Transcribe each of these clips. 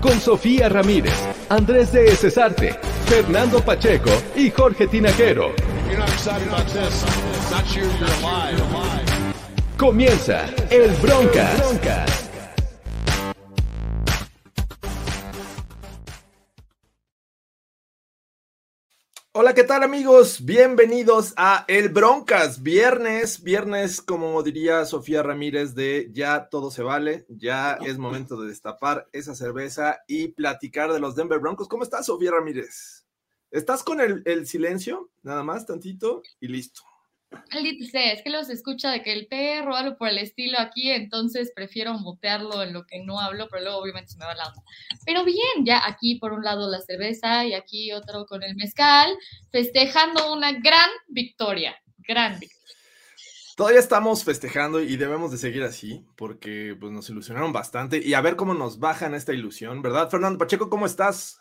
Con Sofía Ramírez, Andrés de Cesarte, Fernando Pacheco y Jorge alive. Comienza el Broncas. Hola, ¿qué tal amigos? Bienvenidos a El Broncas, viernes, viernes, como diría Sofía Ramírez, de ya todo se vale, ya es momento de destapar esa cerveza y platicar de los Denver Broncos. ¿Cómo estás, Sofía Ramírez? ¿Estás con el, el silencio? Nada más, tantito y listo. Maldita sea, es que los escucha de que el perro o algo por el estilo aquí, entonces prefiero mutearlo en lo que no hablo, pero luego obviamente se me va la onda. Pero bien, ya aquí por un lado la cerveza y aquí otro con el mezcal, festejando una gran victoria, gran victoria. Todavía estamos festejando y debemos de seguir así porque pues, nos ilusionaron bastante y a ver cómo nos bajan esta ilusión, ¿verdad? Fernando Pacheco, ¿cómo estás?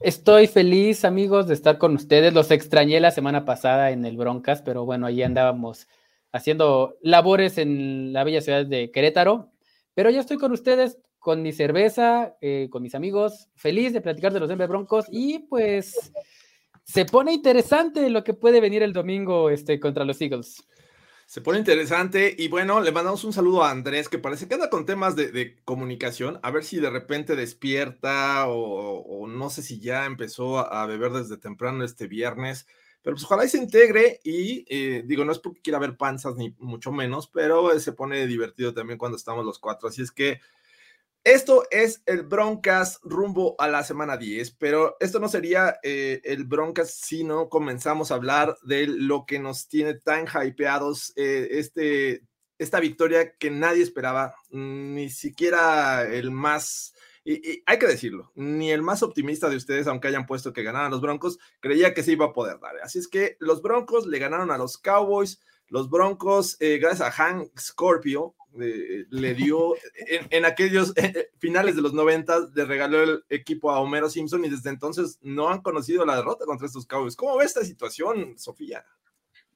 Estoy feliz, amigos, de estar con ustedes. Los extrañé la semana pasada en el Broncas, pero bueno, ahí andábamos haciendo labores en la bella ciudad de Querétaro. Pero ya estoy con ustedes, con mi cerveza, eh, con mis amigos, feliz de platicar de los Denver Broncos y pues se pone interesante lo que puede venir el domingo este, contra los Eagles. Se pone interesante y bueno, le mandamos un saludo a Andrés que parece que anda con temas de, de comunicación, a ver si de repente despierta o, no sé si ya empezó a, beber desde temprano este viernes, pero pues ojalá y se integre y eh, digo, no es porque quiera ver panzas ni mucho menos, pero se pone divertido también cuando estamos los cuatro, así es que esto es el Broncas rumbo a la semana 10, pero esto no sería eh, el Broncas si no comenzamos a hablar de lo que nos tiene tan hypeados eh, este, esta victoria que nadie esperaba, ni siquiera el más, y, hay que decirlo, ni el más optimista de ustedes, aunque hayan puesto que ganaran los Broncos, creía que se iba a poder dar. Así es que los Broncos le ganaron a los Cowboys. Los Broncos, eh, gracias a Hank Scorpio, eh, le dio en, aquellos eh, finales de los 90 le regaló el equipo a Homero Simpson y desde entonces no han conocido la derrota contra estos Cowboys. ¿Cómo ve esta situación, Sofía?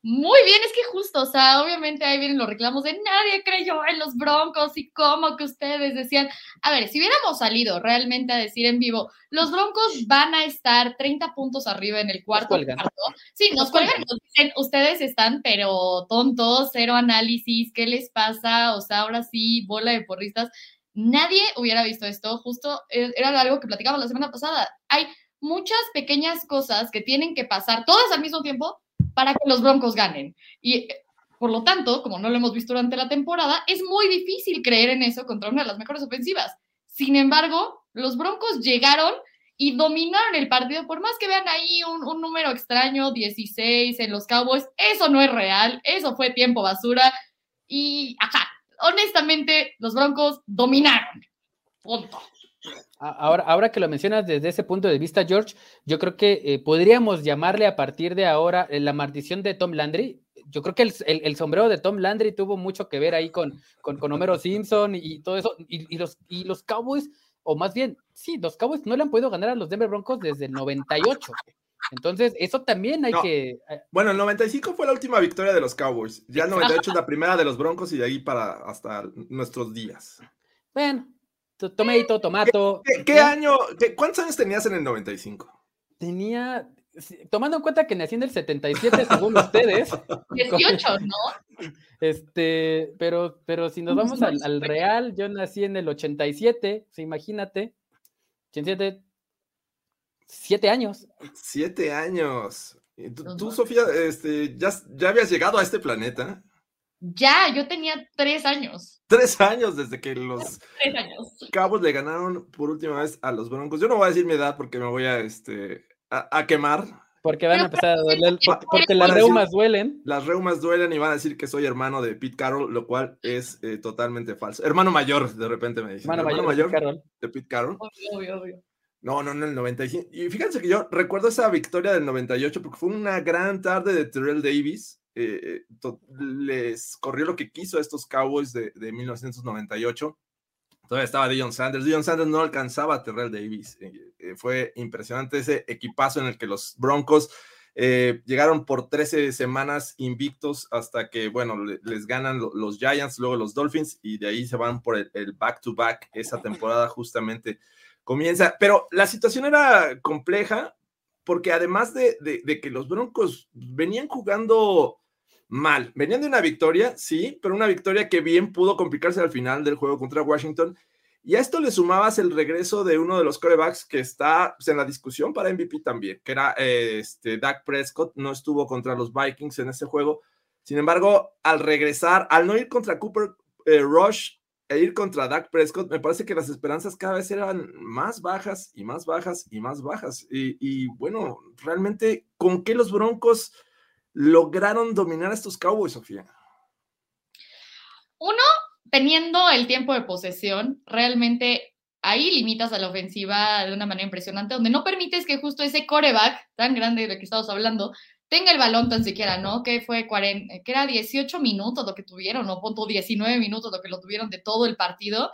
Muy bien, es que justo, o sea, obviamente ahí vienen los reclamos de nadie creyó en los Broncos y cómo que ustedes decían, a ver, si hubiéramos salido realmente a decir en vivo, los Broncos van a estar 30 puntos arriba en el cuarto cuarto, sí, nos, nos cuelgan, nos dicen, ustedes están pero tontos, cero análisis, ¿qué les pasa? O sea, ahora sí, bola de porristas. Nadie hubiera visto esto, justo eh, era algo que platicamos la semana pasada. Hay muchas pequeñas cosas que tienen que pasar todas al mismo tiempo para que los Broncos ganen. Y por lo tanto, como no lo hemos visto durante la temporada, es muy difícil creer en eso contra una de las mejores ofensivas. Sin embargo, los Broncos llegaron y dominaron el partido, por más que vean ahí un, un, número extraño, 16 en los Cowboys, eso no es real, eso fue tiempo basura. Y, ajá, honestamente, los Broncos dominaron. Punto. Ahora, ahora que lo mencionas desde ese punto de vista, George, yo creo que eh, podríamos llamarle a partir de ahora eh, la maldición de Tom Landry. Yo creo que el, el, el, sombrero de Tom Landry tuvo mucho que ver ahí con, con, con Homero Simpson y, y todo eso. Y, y, los, y los Cowboys, o más bien, sí, los Cowboys no le han podido ganar a los Denver Broncos desde el 98. Entonces, eso también hay no. que. eh, Bueno, el 95 fue la última victoria de los Cowboys. Ya el 98 es la primera de los Broncos y de ahí para hasta nuestros días. Bueno, tomato, tomato. ¿Qué, qué, qué año? Qué, ¿Cuántos años tenías en el 95? Tenía, tomando en cuenta que nací en el 77 según ustedes. 18, ¿no? Este, pero, pero si nos vamos al, al, real, yo nací en el 87, o imagínate. 87, siete años. Siete años. ¿Tú, tú Sofía, este, ya, ya habías llegado a este planeta? Ya, yo tenía tres años. Tres años desde que los tres años. Cabos le ganaron por última vez a los Broncos. Yo no voy a decir mi edad porque me voy a, este, a, a quemar. Porque van a empezar a doler, porque, las reumas duelen. Las reumas duelen y van a decir que soy hermano de Pete Carroll, lo cual es eh, totalmente falso. Hermano mayor, de repente me dicen. Hermano, mayor, de, Pete Carroll. Obvio, obvio, No, no, no, el 95. Y fíjense que yo recuerdo esa victoria del 98 porque fue una gran tarde de Terrell Davis. Eh, les corrió lo que quiso a estos Cowboys de, de 1998 Todavía estaba Dion Sanders. Dion Sanders no alcanzaba a Terrell Davis. Eh, eh, fue impresionante ese equipazo en el que los Broncos eh, llegaron por 13 semanas invictos hasta que, bueno, les ganan los Giants, luego los Dolphins y de ahí se van por el back-to-back. Esa temporada justamente comienza. Pero la situación era compleja porque además de, de que los Broncos venían jugando mal. Venían de una victoria, sí, pero una victoria que bien pudo complicarse al final del juego contra Washington. Y a esto le sumabas el regreso de uno de los corebacks que está pues, en la discusión para MVP también, que era este, Dak Prescott. No estuvo contra los Vikings en ese juego. Sin embargo, al regresar, al no ir contra Cooper eh, Rush e ir contra Dak Prescott, me parece que las esperanzas cada vez eran más bajas y más bajas y más bajas. Y, y bueno, realmente, ¿con qué los Broncos? Lograron dominar a estos Cowboys, Sofía? Uno, teniendo el tiempo de posesión, realmente ahí limitas a la ofensiva de una manera impresionante, donde no permites que justo ese coreback tan grande de que estamos hablando tenga el balón tan siquiera, ¿no? Que fue 40, que era 18 minutos lo que tuvieron, o punto 19 minutos lo que lo tuvieron de todo el partido.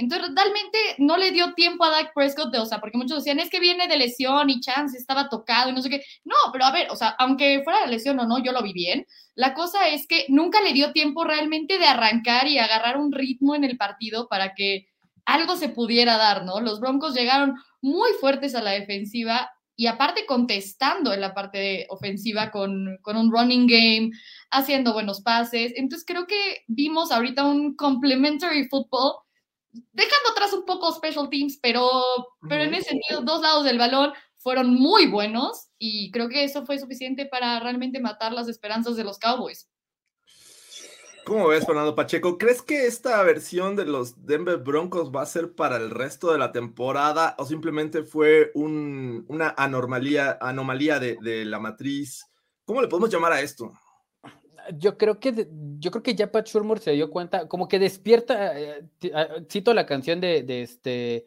Entonces, realmente no le dio tiempo a Dak Prescott, de, o sea, porque muchos decían, es que viene de lesión y chance estaba tocado y no sé qué. No, pero a ver, o sea, aunque fuera de lesión o no, yo lo vi bien. La cosa es que nunca le dio tiempo realmente de arrancar y agarrar un ritmo en el partido para que algo se pudiera dar, ¿no? Los Broncos llegaron muy fuertes a la defensiva y aparte contestando en la parte ofensiva con, con, un running game, haciendo buenos pases. Entonces creo que vimos ahorita un complementary football dejando atrás un poco special teams, pero, pero en ese sentido, dos lados del balón fueron muy buenos y creo que eso fue suficiente para realmente matar las esperanzas de los Cowboys. ¿Cómo ves, Fernando Pacheco? ¿Crees que esta versión de los Denver Broncos va a ser para el resto de la temporada o simplemente fue una anomalía, anomalía de, de la matriz? ¿Cómo le podemos llamar a esto? Yo creo que yo creo que ya Pat Shurmur se dio cuenta, como que despierta, eh, ah, cito la canción de, este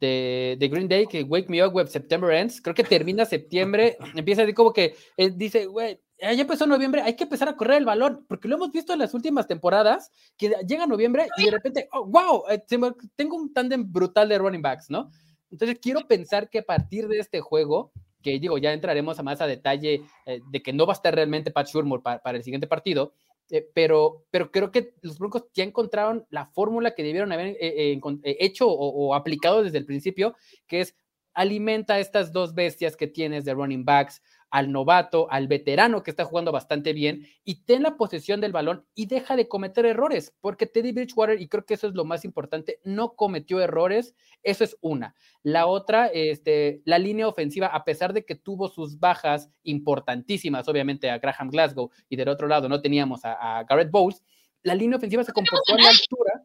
de, Green Day, que Wake Me Up When September Ends, creo que termina septiembre, empieza a decir como que eh, dice, güey, ya empezó noviembre, hay que empezar a correr el balón, porque lo hemos visto en las últimas temporadas, que llega noviembre y de repente, oh, wow, eh, tengo un tándem brutal de running backs, ¿no? Entonces quiero pensar que a partir de este juego que digo, ya entraremos a más a detalle eh, de que no va a estar realmente Pat Shurmur para, el siguiente partido, eh, pero, pero creo que los Broncos ya encontraron la fórmula que debieron haber eh, hecho o, o, aplicado desde el principio, que es alimenta estas dos bestias que tienes de running backs, al novato, al veterano que está jugando bastante bien y ten la posesión del balón y deja de cometer errores, porque Teddy Bridgewater, y creo que eso es lo más importante, no cometió errores, eso es una. La otra, este, la línea ofensiva, a pesar de que tuvo sus bajas importantísimas, obviamente a Graham Glasgow y del otro lado no teníamos a, a Garrett Bowles, la línea ofensiva se comportó a la altura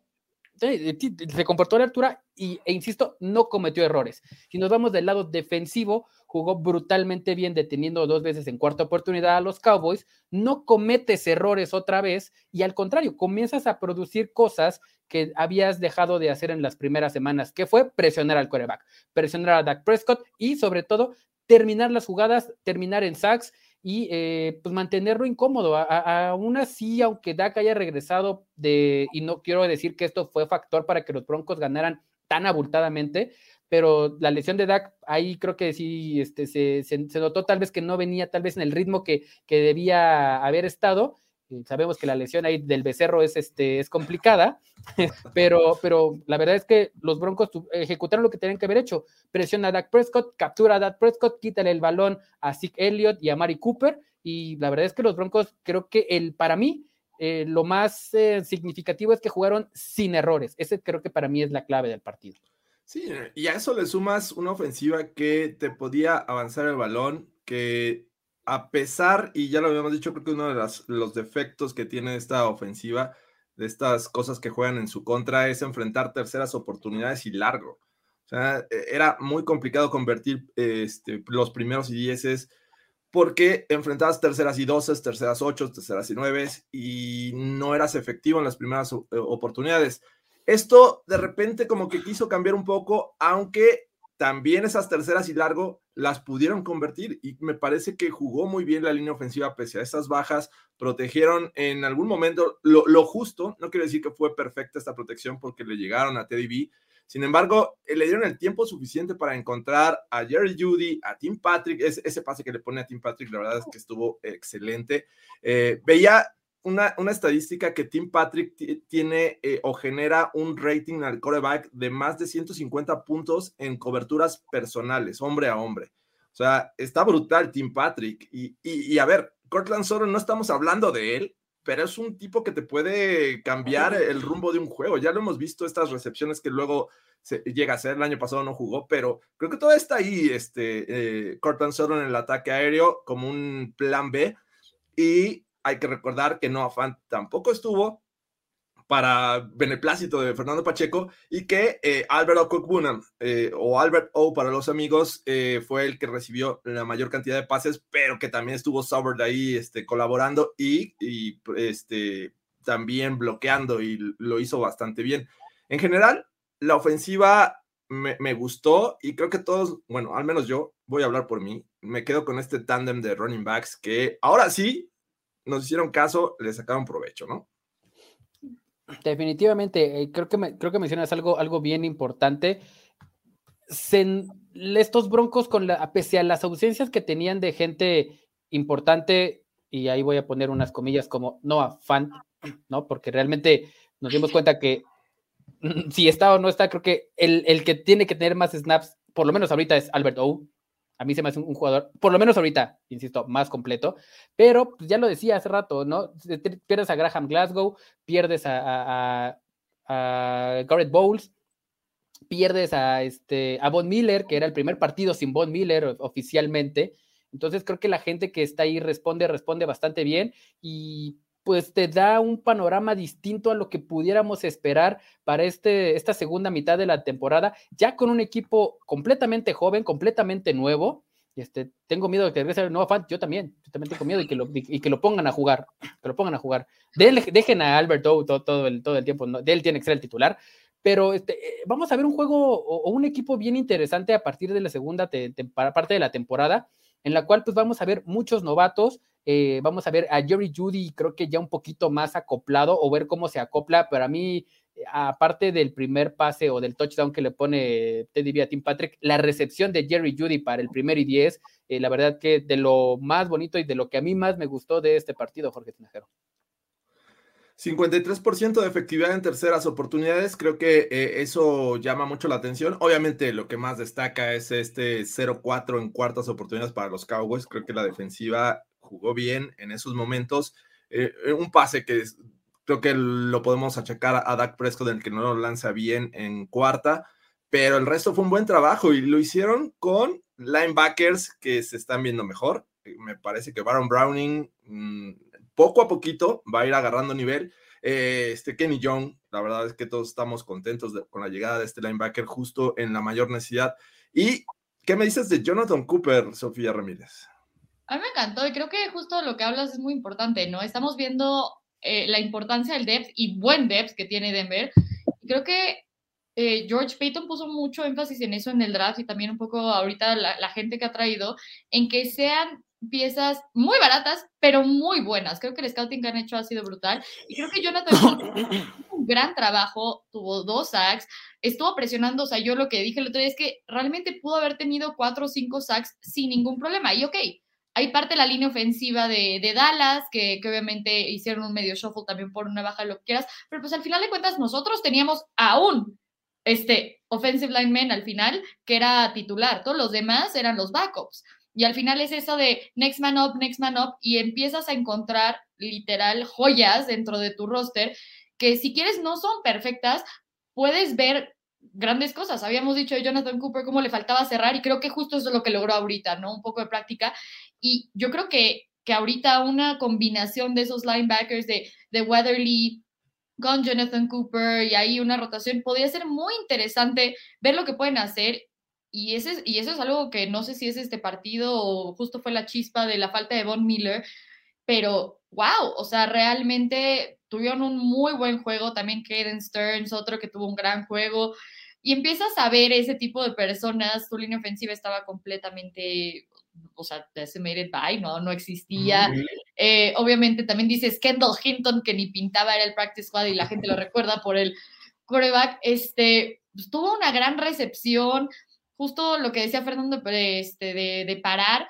se comportó a la altura y, e insisto, no cometió errores. Si nos vamos del lado defensivo, jugó brutalmente bien, deteniendo dos veces en cuarta oportunidad a los Cowboys, no cometes errores otra vez y al contrario, comienzas a producir cosas que habías dejado de hacer en las primeras semanas, que fue presionar al quarterback, presionar a Dak Prescott y sobre todo terminar las jugadas, terminar en sacks y eh, pues mantenerlo incómodo. Aún así, aunque Dak haya regresado de, y no quiero decir que esto fue factor para que los Broncos ganaran tan abultadamente, pero la lesión de Dak, ahí creo que sí este, se, notó tal vez que no venía tal vez en el ritmo que, que debía haber estado. sabemos que la lesión ahí del becerro es, este, es complicada, pero, pero la verdad es que los Broncos ejecutaron lo que tenían que haber hecho. Presiona a Dak Prescott, captura a Dak Prescott, quítale el balón a Zeke Elliott y a Mari Cooper. Y la verdad es que los Broncos, creo que el, para mí, eh, lo más eh, significativo es que jugaron sin errores. Ese creo que para mí es la clave del partido. Sí, y a eso le sumas una ofensiva que te podía avanzar el balón, que a pesar, y ya lo habíamos dicho, creo que uno de los defectos que tiene esta ofensiva, de estas cosas que juegan en su contra, es enfrentar terceras oportunidades y largo. O sea, e, era muy complicado convertir este, los primeros y dieces porque enfrentabas terceras y doces, terceras ocho, terceras y nueve y no eras efectivo en las primeras eh, oportunidades. Esto de repente como que quiso cambiar un poco, aunque también esas terceras y largo las pudieron convertir y me parece que jugó muy bien la línea ofensiva pese a esas bajas, protegieron en algún momento lo, justo, no quiero decir que fue perfecta esta protección porque le llegaron a Teddy B, sin embargo, eh, le dieron el tiempo suficiente para encontrar a Jerry Judy, a Tim Patrick, ese, pase que le pone a Tim Patrick, la verdad es que estuvo excelente. Eh, veía una, una, estadística que Tim Patrick tiene eh, o genera un rating al coreback de más de 150 puntos en coberturas personales, hombre a hombre. O sea, está brutal Tim Patrick. Y, y, a ver, Cortland Soro, no estamos hablando de él, pero es un tipo que te puede cambiar el rumbo de un juego. Ya lo hemos visto, estas recepciones que luego se, llega a ser, el año pasado no jugó, pero creo que todo está ahí, este, eh, Cortland Sutton en el ataque aéreo como un plan B. Y hay que recordar que Noah Fant tampoco estuvo para beneplácito de Fernando Pacheco y que eh, Albert O'Cook eh, o Albert O para los amigos eh, fue el que recibió la mayor cantidad de pases, pero que también estuvo Sauber de ahí este, colaborando y, y este, también bloqueando y lo hizo bastante bien. En general, la ofensiva me, me, gustó y creo que todos, bueno, al menos yo voy a hablar por mí, me quedo con este tándem de running backs que ahora sí nos hicieron caso, le sacaron provecho, ¿no? Definitivamente, eh, creo, que me, creo que mencionas algo, algo bien importante. estos broncos, con la, pese a las ausencias que tenían de gente importante, y ahí voy a poner unas comillas como no fan, ¿no? Porque realmente nos dimos cuenta que si está o no está, creo que el, el que tiene que tener más snaps, por lo menos ahorita, es Albert O. A mí se me hace un, jugador, por lo menos ahorita, insisto, más completo. Pero pues, ya lo decía hace rato, ¿no? Pierdes a Graham Glasgow, pierdes a, Garrett Bowles, pierdes a, este, a Von Miller, que era el primer partido sin Von Miller oficialmente. Entonces creo que la gente que está ahí responde, responde bastante bien. Y pues te da un panorama distinto a lo que pudiéramos esperar para este, esta segunda mitad de la temporada, ya con un equipo completamente joven, completamente nuevo. Este, tengo miedo de que regrese el nuevo fan, yo también, yo también tengo miedo y que lo, y que lo pongan a jugar, que lo pongan a jugar. dejen a Albert todo, todo, el, todo el tiempo, de él tiene que ser el titular, pero este, eh, vamos a ver un juego o, un equipo bien interesante a partir de la segunda parte de la temporada, en la cual pues vamos a ver muchos novatos, eh, vamos a ver a Jerry Judy, creo que ya un poquito más acoplado o ver cómo se acopla, pero a mí, eh, aparte del primer pase o del touchdown que le pone Teddy B a Tim Patrick, la recepción de Jerry Judy para el primer y diez, eh, la verdad que de lo más bonito y de lo que a mí más me gustó de este partido, Jorge Tinajero. 53% de efectividad en terceras oportunidades, creo que eso llama mucho la atención. Obviamente lo que más destaca es este 0-4 en cuartas oportunidades para los Cowboys. Creo que la defensiva jugó bien en esos momentos. Eh, eh, un pase que creo que lo podemos achacar a Dak Prescott, del que no lo lanza bien en cuarta, pero el resto fue un buen trabajo y lo hicieron con linebackers que se están viendo mejor. Eh, me parece que Baron Browning mm, poco a poquito va a ir agarrando nivel. este Kenny Young, la verdad es que todos estamos contentos con la llegada de este linebacker justo en la mayor necesidad. ¿Y qué me dices de Jonathan Cooper, Sofía Ramírez? A mí me encantó y creo que justo lo que hablas es muy importante, ¿no? Estamos viendo eh, la importancia del depth y buen depth que tiene Denver. creo que eh, George Payton puso mucho énfasis en eso en el draft y también un poco ahorita la, gente que ha traído, en que sean piezas muy baratas, pero muy buenas. Creo que el scouting que han hecho ha sido brutal. Y creo que Jonathan un gran trabajo, tuvo dos sacks, estuvo presionando, o sea, yo lo que dije el otro día es que realmente pudo haber tenido cuatro o cinco sacks sin ningún problema. Y ok, hay parte de la línea ofensiva de, Dallas, que, obviamente hicieron un medio shuffle también por una baja, lo que quieras, pero pues al final de cuentas nosotros teníamos aún este offensive lineman al final, que era titular, todos los demás eran los backups. Y al final es eso de next man up, next man up, y empiezas a encontrar literal joyas dentro de tu roster que si quieres no son perfectas, puedes ver grandes cosas. Habíamos dicho de Jonathan Cooper cómo le faltaba cerrar y creo que justo eso es lo que logró ahorita, ¿no? Un poco de práctica. Y yo creo que, que ahorita una combinación de esos linebackers de, de Weatherly con Jonathan Cooper y ahí una rotación podría ser muy interesante ver lo que pueden hacer. Y, ese, y eso es algo que no sé si es este partido o justo fue la chispa de la falta de Von Miller, pero wow, o sea, realmente tuvieron un muy buen juego. También Caden Stearns, otro que tuvo un gran juego. Y empiezas a ver ese tipo de personas. Tu línea ofensiva estaba completamente, o sea, decimated by, no, no existía. Eh, obviamente también dices Kendall Hinton, que ni pintaba, era el practice squad y la gente lo recuerda por el coreback. Este, pues, tuvo una gran recepción. Justo lo que decía Fernando este, de, de parar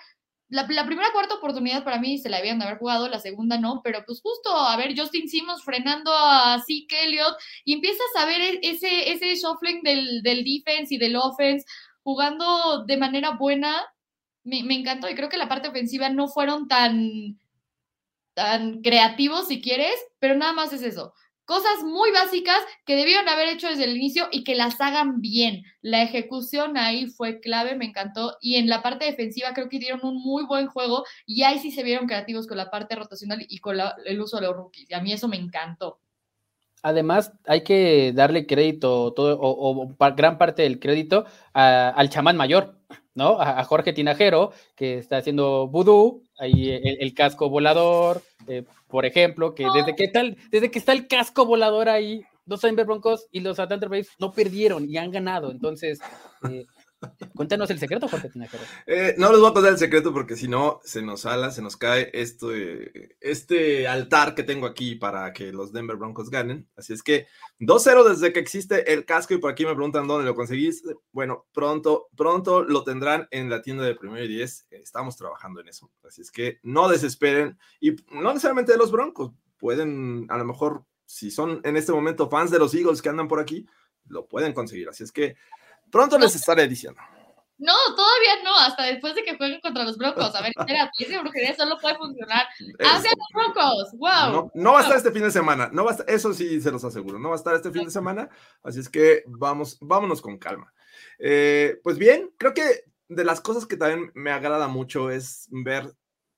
la, primera cuarta oportunidad para mí se la habían de haber jugado, la segunda no, pero pues justo, a ver, Justin Simmons frenando a Zeke Elliott y empiezas a ver e, ese, ese shuffling del, del defense y del offense jugando de manera buena. Me, encantó y creo que la parte ofensiva no fueron tan, tan creativos, si quieres, pero nada más es eso cosas muy básicas que debieron haber hecho desde el inicio y que las hagan bien. La ejecución ahí fue clave, me encantó. Y en la parte defensiva creo que dieron un muy buen juego y ahí sí se vieron creativos con la parte rotacional y con el uso de los rookies. Y a mí eso me encantó. Además, hay que darle crédito, todo, o, gran parte del crédito al chamán mayor, ¿no? A, Jorge Tinajero, que está haciendo vudú, ahí el, casco volador, eh, por ejemplo, que desde que, tal, desde que está el casco volador ahí, los Denver Broncos y los Atlanta Braves no perdieron y han ganado. Entonces, eh, Cuéntanos el secreto, Jorge Tinajero. Eh, no les voy a contar el secreto porque si no, se nos sala, se nos cae este, este altar que tengo aquí para que los Denver Broncos ganen. Así es que 2-0 desde que existe el casco y por aquí me preguntan dónde lo conseguiste. Bueno, pronto, pronto lo tendrán en la tienda de primero y 10. Estamos trabajando en eso. Así es que no desesperen y no necesariamente de los Broncos. Pueden, a lo mejor, si son en este momento fans de los Eagles que andan por aquí, lo pueden conseguir. Así es que Pronto les estaré diciendo. No, todavía no, hasta después de que jueguen contra los Broncos. A ver, espera, esa brujería solo puede funcionar hacia los Broncos. ¡Wow! No, va a estar este fin de semana, no va a eso sí se los aseguro, no va a estar este fin de semana, así es que vamos, vámonos con calma. Eh, pues bien, creo que de las cosas que también me agrada mucho es ver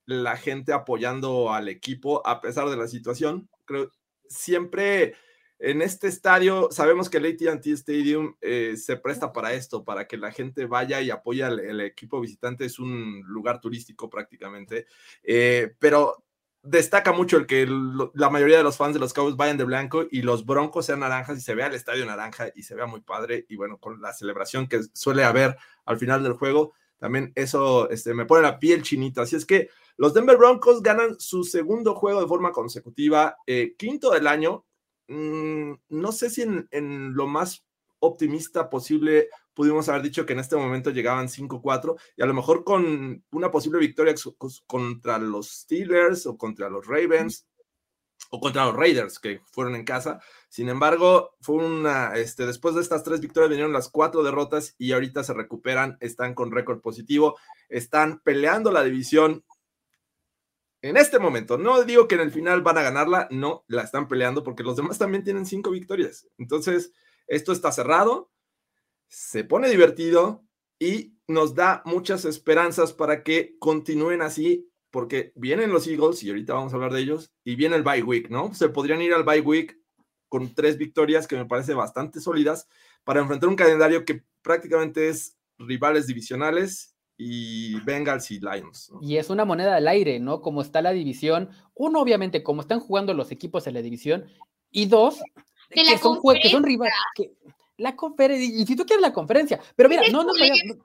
la gente apoyando al equipo a pesar de la situación. Creo siempre en este estadio, sabemos que el ATT Stadium eh, se presta para esto, para que la gente vaya y apoye al, equipo visitante. Es un lugar turístico prácticamente, eh, pero destaca mucho el que la mayoría de los fans de los Cowboys vayan de blanco y los Broncos sean naranjas y se vea el estadio naranja y se vea muy padre. Y bueno, con la celebración que suele haber al final del juego, también eso este, me pone la piel chinita. Así es que los Denver Broncos ganan su segundo juego de forma consecutiva, eh, quinto del año, Mm, no sé si en, lo más optimista posible pudimos haber dicho que en este momento llegaban 5-4 y a lo mejor con una posible victoria contra los Steelers o contra los Ravens o contra los Raiders que fueron en casa. Sin embargo, fue una, este, después de estas tres victorias vinieron las cuatro derrotas y ahorita se recuperan, están con récord positivo, están peleando la división en este momento. No digo que en el final van a ganarla, no, la están peleando porque los demás también tienen cinco victorias. Entonces, esto está cerrado, se pone divertido y nos da muchas esperanzas para que continúen así, porque vienen los Eagles, y ahorita vamos a hablar de ellos, y viene el bye week, ¿no? Se podrían ir al bye week con tres victorias que me parece bastante sólidas para enfrentar un calendario que prácticamente es rivales divisionales y Bengals y Lions. Y es una moneda al aire, ¿no? Como está la división, uno obviamente como están jugando los equipos en la división y dos que, son, que son rivales. la conferencia, y si tú quieres la conferencia, pero mira, no nos, vayamos,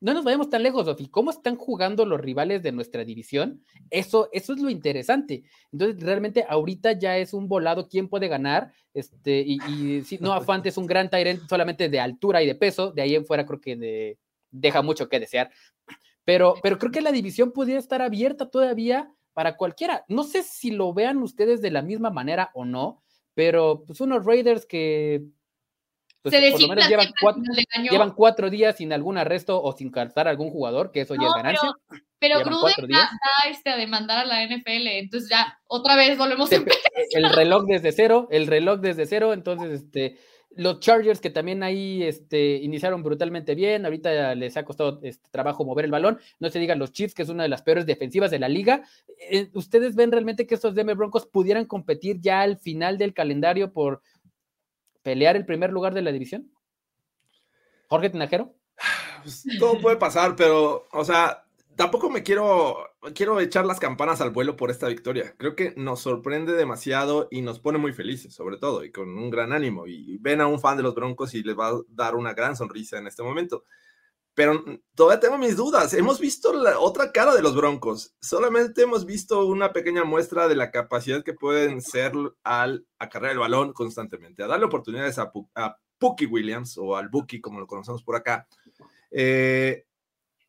no, nos vayamos tan lejos, Sofi, ¿cómo están jugando los rivales de nuestra división? Eso, eso es lo interesante. Entonces, realmente ahorita ya es un volado quién puede ganar, este, y, y si no, Afante es un gran Tyrant solamente de altura y de peso, de ahí en fuera creo que de deja mucho que desear. Pero, pero creo que la división podría estar abierta todavía para cualquiera. No sé si lo vean ustedes de la misma manera o no, pero pues unos Raiders que pues, por lo menos llevan cuatro, llevan cuatro, días sin algún arresto o sin cartar algún jugador, que eso ya es ganancia. Pero, pero Gruden va este, a demandar a la NFL, entonces ya otra vez volvemos a empezar. El reloj desde cero, el reloj desde cero, entonces este los Chargers que también ahí este, iniciaron brutalmente bien, ahorita les ha costado este, trabajo mover el balón, no se digan los Chiefs, que es una de las peores defensivas de la liga. Eh, ¿Ustedes ven realmente que estos Denver Broncos pudieran competir ya al final del calendario por pelear el primer lugar de la división? Jorge Tinajero. pues, todo puede pasar, pero, o sea, tampoco me quiero, quiero echar las campanas al vuelo por esta victoria. Creo que nos sorprende demasiado y nos pone muy felices, sobre todo, y con un gran ánimo. Y ven a un fan de los Broncos y les va a dar una gran sonrisa en este momento. Pero todavía tengo mis dudas. Hemos visto la otra cara de los Broncos. Solamente hemos visto una pequeña muestra de la capacidad que pueden ser al acarrear el balón constantemente, a darle oportunidades a, a Pookie Williams o al Buki, como lo conocemos por acá. Eh,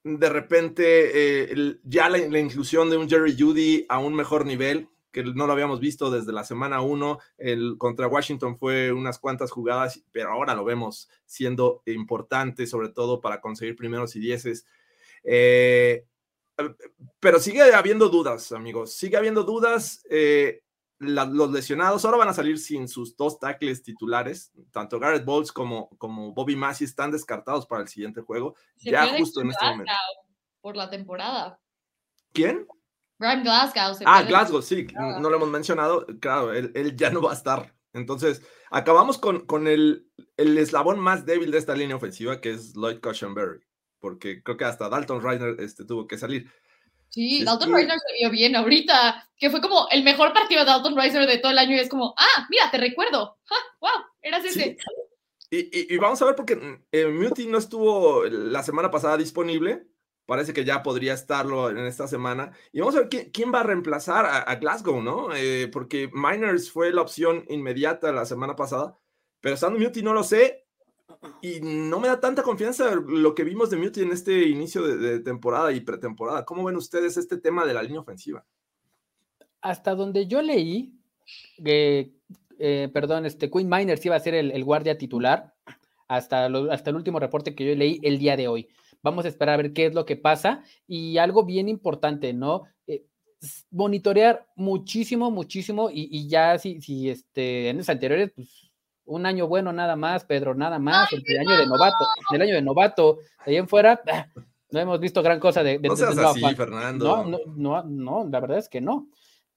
de repente, eh, ya la, inclusión de un Jerry Judy a un mejor nivel, que no lo habíamos visto desde la semana 1, el contra Washington fue unas cuantas jugadas, pero ahora lo vemos siendo importante, sobre todo para conseguir primeros y dieces. Eh, pero sigue habiendo dudas, amigos, sigue habiendo dudas. Eh, los lesionados ahora van a salir sin sus dos tackles titulares. Tanto Garrett Bowles como, como Bobby Massey están descartados para el siguiente juego. ya justo en este momento. Por la temporada. ¿Quién? Brian Glasgow. ah, Glasgow, sí, no lo hemos mencionado. Claro, él, ya no va a estar. Entonces, acabamos con, con el, el, eslabón más débil de esta línea ofensiva, que es Lloyd Cushenberry, porque creo que hasta Dalton Reiner este, tuvo que salir. Sí, Dalton Reisner se vio bien ahorita, que fue como el mejor partido de Dalton Reisner de todo el año y es como, ah, mira, te recuerdo, wow, eras ese. Y, vamos a ver porque mm, eh, Muti no estuvo la semana pasada disponible, parece que ya podría estarlo en esta semana. Y vamos a ver quién, va a reemplazar a, Glasgow, ¿no? Eh, porque Miners fue la opción inmediata la semana pasada, pero estando Muti no lo sé y no me da tanta confianza lo que vimos de Muti en este inicio de, temporada y pretemporada. ¿Cómo ven ustedes este tema de la línea ofensiva? Hasta donde yo leí, eh, perdón, este Quinn Miners iba a ser el, guardia titular hasta, hasta el último reporte que yo leí el día de hoy. Vamos a esperar a ver qué es lo que pasa y algo bien importante, ¿no? Eh, monitorear muchísimo, muchísimo y, ya si, si este, en los anteriores, pues un año bueno nada más, Pedro, nada más, el año de novato, el año de novato, ahí en fuera, no hemos visto gran cosa de, no seas así, Fernando. No, no, no, la verdad es que no.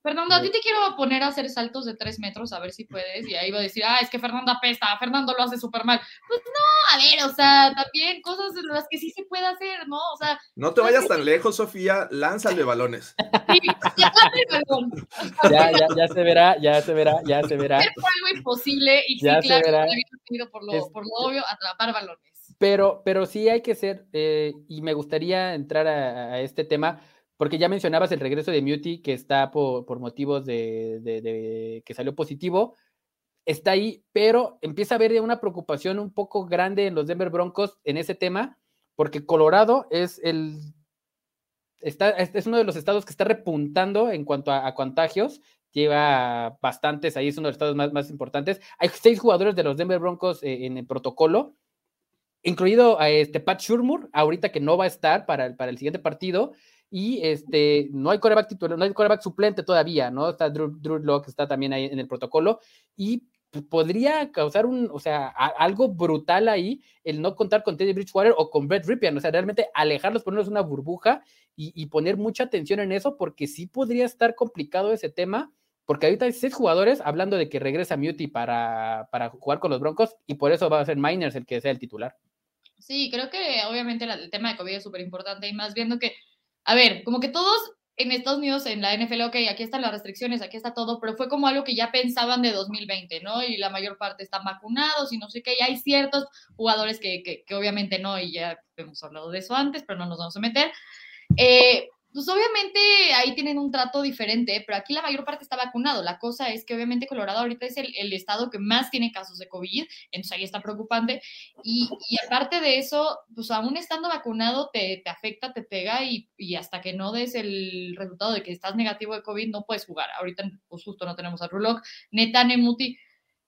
Fernando, a ti te quiero poner a hacer saltos de tres metros, a ver si puedes, y ahí va a decir, ah, es que Fernando apesta, Fernando lo hace súper mal. Pues no, a ver, o sea, también cosas en las que sí se puede hacer, ¿no? O sea. No te vayas tan lejos, Sofía, lánzale balones. Sí, ya, balón. ya, ya, ya se verá, ya se verá, ya se verá. Es algo imposible, y sí, claro, por lo, por lo obvio, atrapar balones. Pero, pero sí hay que ser, eh, y me gustaría entrar a este tema porque ya mencionabas el regreso de Muti, que está por, motivos de, que salió positivo, está ahí, pero empieza a haber una preocupación un poco grande en los Denver Broncos en ese tema, porque Colorado es el está, es uno de los estados que está repuntando en cuanto a, contagios, lleva bastantes, ahí es uno de los estados más, más importantes. Hay seis jugadores de los Denver Broncos eh, en el protocolo, incluido a este Pat Shurmur, ahorita que no va a estar para, para el siguiente partido, y este, no hay coreback titular, no hay coreback suplente todavía, ¿no? Está Drew, Drew Locke, está también ahí en el protocolo, y podría causar un, o sea, algo brutal ahí el no contar con Teddy Bridgewater o con Brett Ripien, o sea, realmente alejarlos, ponerlos una burbuja y, poner mucha atención en eso, porque sí podría estar complicado ese tema, porque ahorita hay seis jugadores hablando de que regresa Muti para, para jugar con los Broncos y por eso va a ser Miners el que sea el titular. Sí, creo que obviamente el tema de COVID es súper importante y más viendo que a ver, como que todos en Estados Unidos, en la NFL, ok, aquí están las restricciones, aquí está todo, pero fue como algo que ya pensaban de 2020, ¿no? Y la mayor parte están vacunados y no sé qué, y hay ciertos jugadores que, que, que obviamente no, y ya hemos hablado de eso antes, pero no nos vamos a meter. Eh, pues obviamente ahí tienen un trato diferente, pero aquí la mayor parte está vacunado. La cosa es que obviamente Colorado ahorita es el, estado que más tiene casos de COVID, entonces ahí está preocupante. Y, aparte de eso, pues aún estando vacunado te, te afecta, te pega y, hasta que no des el resultado de que estás negativo de COVID no puedes jugar. Ahorita pues justo no tenemos a Rulock, Neta, Nemuti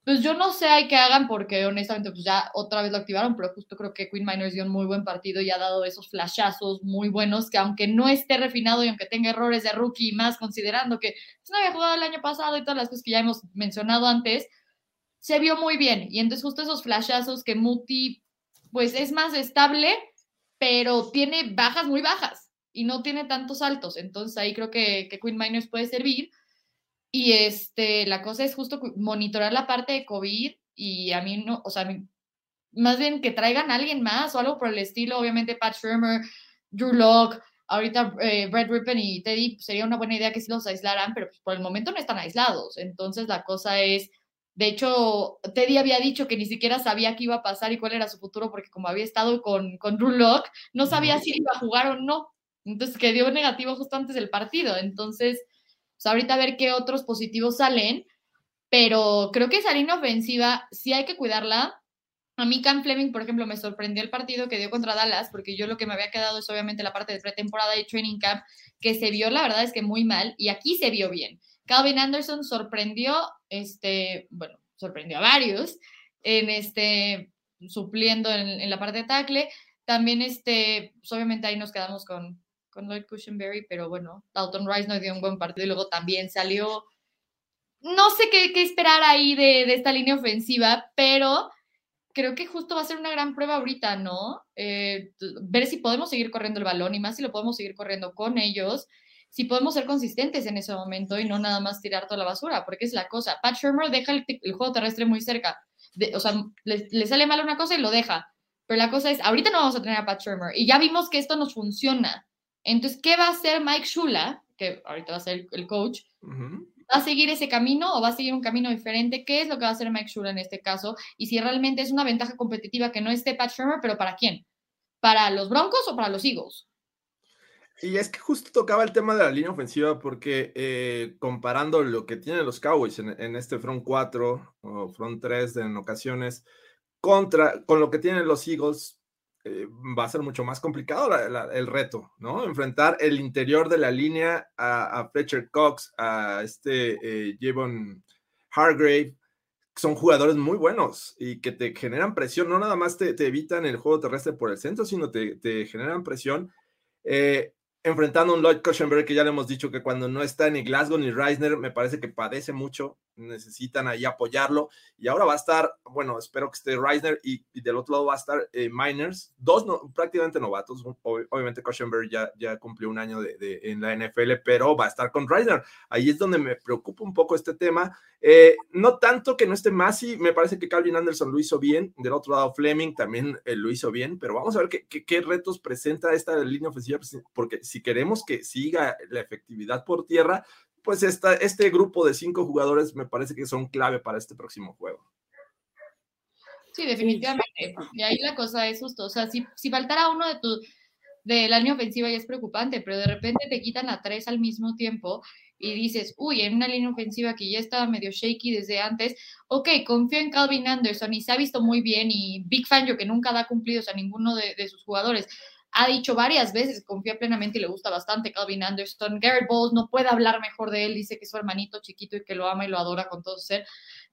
pues yo no sé hay que hagan porque honestamente pues ya otra vez lo activaron, pero justo creo que Queen Miners dio un muy buen partido y ha dado esos flashazos muy buenos que aunque no esté refinado y aunque tenga errores de rookie y más considerando que pues, no había jugado el año pasado y todas las cosas que ya hemos mencionado antes, se vio muy bien. Y entonces justo esos flashazos que Muti pues es más estable, pero tiene bajas muy bajas y no tiene tantos altos. Entonces ahí creo que, que Queen Miners puede servir. Y este, la cosa es justo monitorar la parte de COVID y a mí no, o sea, más bien que traigan a alguien más o algo por el estilo, obviamente Pat Shermer, Drew Locke, ahorita eh, Brett Rippen y Teddy, pues, sería una buena idea que sí los aislaran, pero pues, por el momento no están aislados. Entonces la cosa es, de hecho, Teddy había dicho que ni siquiera sabía qué iba a pasar y cuál era su futuro, porque como había estado con, con Drew Locke, no sabía si iba a jugar o no. Entonces que dio negativo justo antes del partido. Entonces, pues ahorita a ver qué otros positivos salen, pero creo que esa línea ofensiva sí hay que cuidarla a mí Cam Fleming, por ejemplo, me sorprendió el partido que dio contra Dallas, porque yo lo que me había quedado es obviamente la parte de pretemporada y training camp, que se vio, la verdad es que muy mal, y aquí se vio bien. Calvin Anderson sorprendió, este, bueno, sorprendió a varios, en este, supliendo en, la parte de tackle. También, este, pues, obviamente ahí nos quedamos con, con Lloyd Cushenberry, pero bueno, Dalton Rice no dio un buen partido y luego también salió. No sé qué, esperar ahí de, de esta línea ofensiva, pero creo que justo va a ser una gran prueba ahorita, ¿no? Eh, ver si podemos seguir corriendo el balón y más si lo podemos seguir corriendo con ellos, si podemos ser consistentes en ese momento y no nada más tirar toda la basura, porque es la cosa. Pat Shermer deja el, juego terrestre muy cerca. o sea, le, sale mal una cosa y lo deja. Pero la cosa es, ahorita no vamos a tener a Pat Shermer y ya vimos que esto nos funciona. Entonces, ¿qué va a hacer Mike Shula, que ahorita va a ser el, coach? ¿Va a seguir ese camino o va a seguir un camino diferente? ¿Qué es lo que va a hacer Mike Shula en este caso? Y si realmente es una ventaja competitiva que no esté Pat Shermer, pero ¿para quién? ¿Para los Broncos o para los Eagles? Y es que justo tocaba el tema de la línea ofensiva porque eh, comparando lo que tienen los Cowboys en, este front 4 o front 3 en ocasiones contra con lo que tienen los Eagles, eh, va a ser mucho más complicado el reto, ¿no? Enfrentar el interior de la línea a, Fletcher Cox, a este eh, Javon Hargrave, son jugadores muy buenos y que te generan presión, no nada más te, evitan el juego terrestre por el centro, sino te, te generan presión. Eh, enfrentando a un Lloyd Cushenberry que ya le hemos dicho que cuando no está ni Glasgow ni Reisner, me parece que padece mucho, necesitan ahí apoyarlo. Y ahora va a estar, bueno, espero que esté Reisner y, del otro lado va a estar eh, Miners, dos prácticamente novatos. obviamente Cushenberry ya, ya cumplió un año de, en la NFL, pero va a estar con Reisner. Ahí es donde me preocupa un poco este tema. Eh, no tanto que no esté Masi, me parece que Calvin Anderson lo hizo bien. Del otro lado, Fleming también eh, lo hizo bien, pero vamos a ver qué, qué, retos presenta esta línea ofensiva, pues, porque si queremos que siga la efectividad por tierra, pues esta, este grupo de cinco jugadores me parece que son clave para este próximo juego. Sí, definitivamente. Y ahí la cosa es justo, o sea, si, si faltara uno de tu de la línea ofensiva ya es preocupante, pero de repente te quitan a tres al mismo tiempo y dices, uy, en una línea ofensiva que ya estaba medio shaky desde antes, ok, confío en Calvin Anderson y se ha visto muy bien y Big Fan, yo que nunca da cumplidos a ninguno de, sus jugadores, ha dicho varias veces, confía plenamente y le gusta bastante Calvin Anderson. Garrett Bowles no puede hablar mejor de él, dice que es su hermanito chiquito y que lo ama y lo adora con todo ser.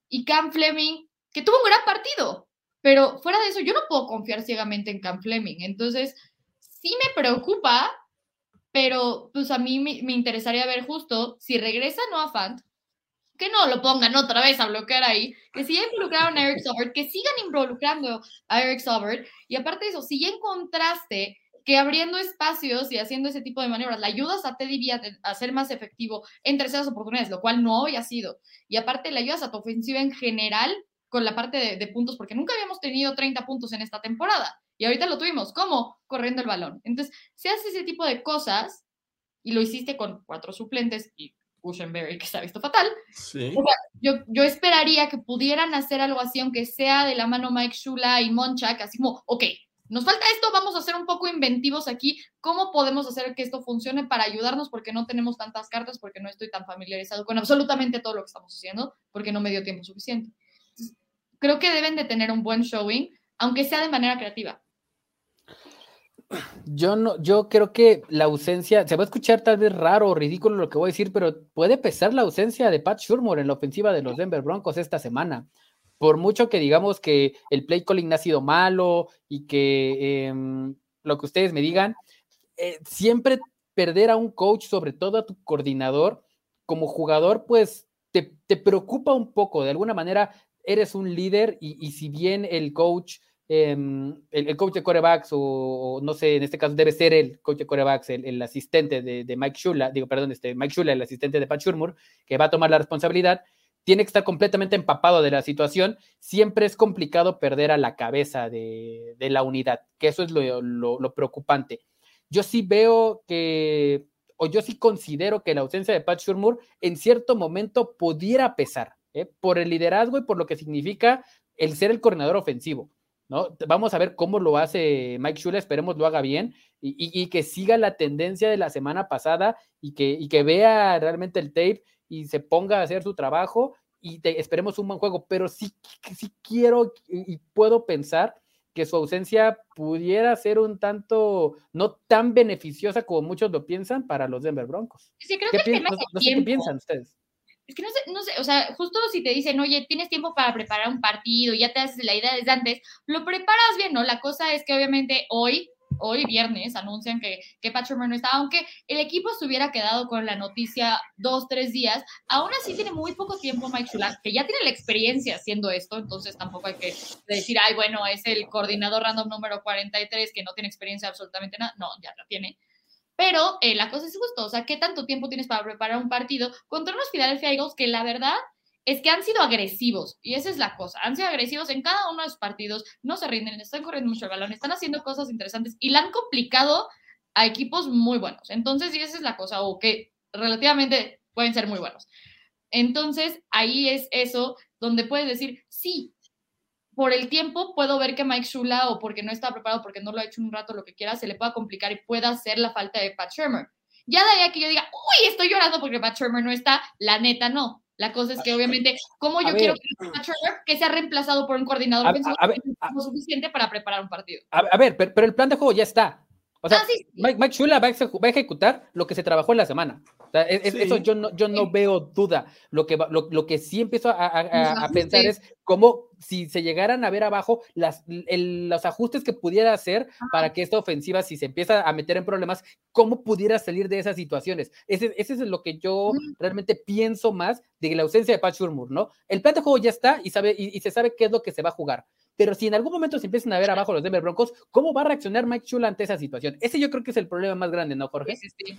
Y Cam Fleming, que tuvo un gran partido, pero fuera de eso, yo no puedo confiar ciegamente en Cam Fleming. Entonces, sí me preocupa pero pues a mí me, interesaría ver justo si regresa Noah Fant, que no lo pongan otra vez a bloquear ahí, que sigan involucrando a Eric Sobert, que sigan involucrando a Eric Sobert, y aparte de eso, si ya encontraste que abriendo espacios y haciendo ese tipo de maniobras le ayudas a Teddy B a, ser más efectivo en terceras oportunidades, lo cual no había sido, y aparte le ayudas a tu ofensiva en general con la parte de, de puntos, porque nunca habíamos tenido 30 puntos en esta temporada. Y ahorita lo tuvimos. ¿Cómo? Corriendo el balón. Entonces, si haces ese tipo de cosas y lo hiciste con cuatro suplentes y Cushenberry, que se ha visto fatal, yo, yo esperaría que pudieran hacer algo así, aunque sea de la mano Mike Shula y Monchak, así como, ok, nos falta esto, vamos a ser un poco inventivos aquí. ¿Cómo podemos hacer que esto funcione para ayudarnos? Porque no tenemos tantas cartas, porque no estoy tan familiarizado con absolutamente todo lo que estamos haciendo, porque no me dio tiempo suficiente. creo que deben de tener un buen showing, aunque sea de manera creativa. Yo no, yo creo que la ausencia, se va a escuchar tal vez raro o ridículo lo que voy a decir, pero puede pesar la ausencia de Pat Shurmur en la ofensiva de los Denver Broncos esta semana. Por mucho que digamos que el play calling ha sido malo y que em, lo que ustedes me digan, eh, siempre perder a un coach, sobre todo a tu coordinador, como jugador, pues te, preocupa un poco. De alguna manera, eres un líder y si bien el coach Em, el, coach de corebacks, o, no sé, en este caso debe ser el coach de corebacks, el, asistente de, Mike Shula, digo, perdón, este, Mike Shula, el asistente de Pat Shurmur, que va a tomar la responsabilidad. Tiene que estar completamente empapado de la situación, siempre es complicado perder a la cabeza de, la unidad, que eso es lo, preocupante. Yo sí veo que, o yo sí considero que la ausencia de Pat Shurmur en cierto momento pudiera pesar, ¿eh? por el liderazgo y por lo que significa el ser el coordinador ofensivo. ¿no? Vamos a ver cómo lo hace Mike Shula, esperemos lo haga bien y, que siga la tendencia de la semana pasada y que, y que vea realmente el tape y se ponga a hacer su trabajo y esperemos un buen juego, pero sí, sí quiero y, puedo pensar que su ausencia pudiera ser un tanto no tan beneficiosa como muchos lo piensan para los Denver Broncos. Sí, creo ¿Qué, no sé qué piensan ustedes. Es que no sé, no sé, o sea, justo si te dicen, oye, tienes tiempo para preparar un partido, ya te haces la idea desde antes, lo preparas bien, ¿no? La cosa es que obviamente hoy hoy viernes anuncian que, que Patrick no está, aunque el equipo se hubiera quedado con la noticia dos, tres días, aún así tiene muy poco tiempo Mike Shula, que ya tiene la experiencia haciendo esto, entonces tampoco hay que decir, ay, bueno, es el coordinador random número 43 que no tiene experiencia absolutamente nada, no, ya la tiene. Pero eh, la cosa es justo, ¿qué tanto tiempo tienes para preparar un partido contra unos Philadelphia Eagles que la verdad es que han sido agresivos, y esa es la cosa, han sido agresivos en cada uno de los partidos, no se rinden, están corriendo mucho el balón, están haciendo cosas interesantes y la han complicado a equipos muy buenos. Entonces, y esa es la cosa, o que relativamente pueden ser muy buenos. Entonces, ahí es eso donde puedes decir, sí, por el tiempo puedo ver que Mike Shula o porque no está preparado, porque no lo ha hecho un rato, lo que quiera, se le pueda complicar y pueda hacer la falta de Pat Shermer. Ya de ahí a que yo diga, uy, estoy llorando porque Pat Shermer no está, la neta no. La cosa es que obviamente, como yo quiero que sea reemplazado por un coordinador a, suficiente para preparar un partido. A, ver, pero, el plan de juego ya está. O sea, ah, Mike, Mike Shula va a, ejecutar lo que se trabajó en la semana. Eso yo no, yo no veo duda. Lo que, lo, que sí empiezo a, pensar es cómo si se llegaran a ver abajo las, los ajustes que pudiera hacer para que esta ofensiva, si se empieza a meter en problemas, cómo pudiera salir de esas situaciones. Ese, ese es lo que yo realmente pienso más de la ausencia de Pat Shurmur, ¿no? El plan de juego ya está y, sabe, y, se sabe qué es lo que se va a jugar. Pero si en algún momento se empiezan a ver abajo los Denver Broncos, ¿cómo va a reaccionar Mike Shula ante esa situación? Ese yo creo que es el problema más grande, ¿no, Jorge? Sí, sí, Sí,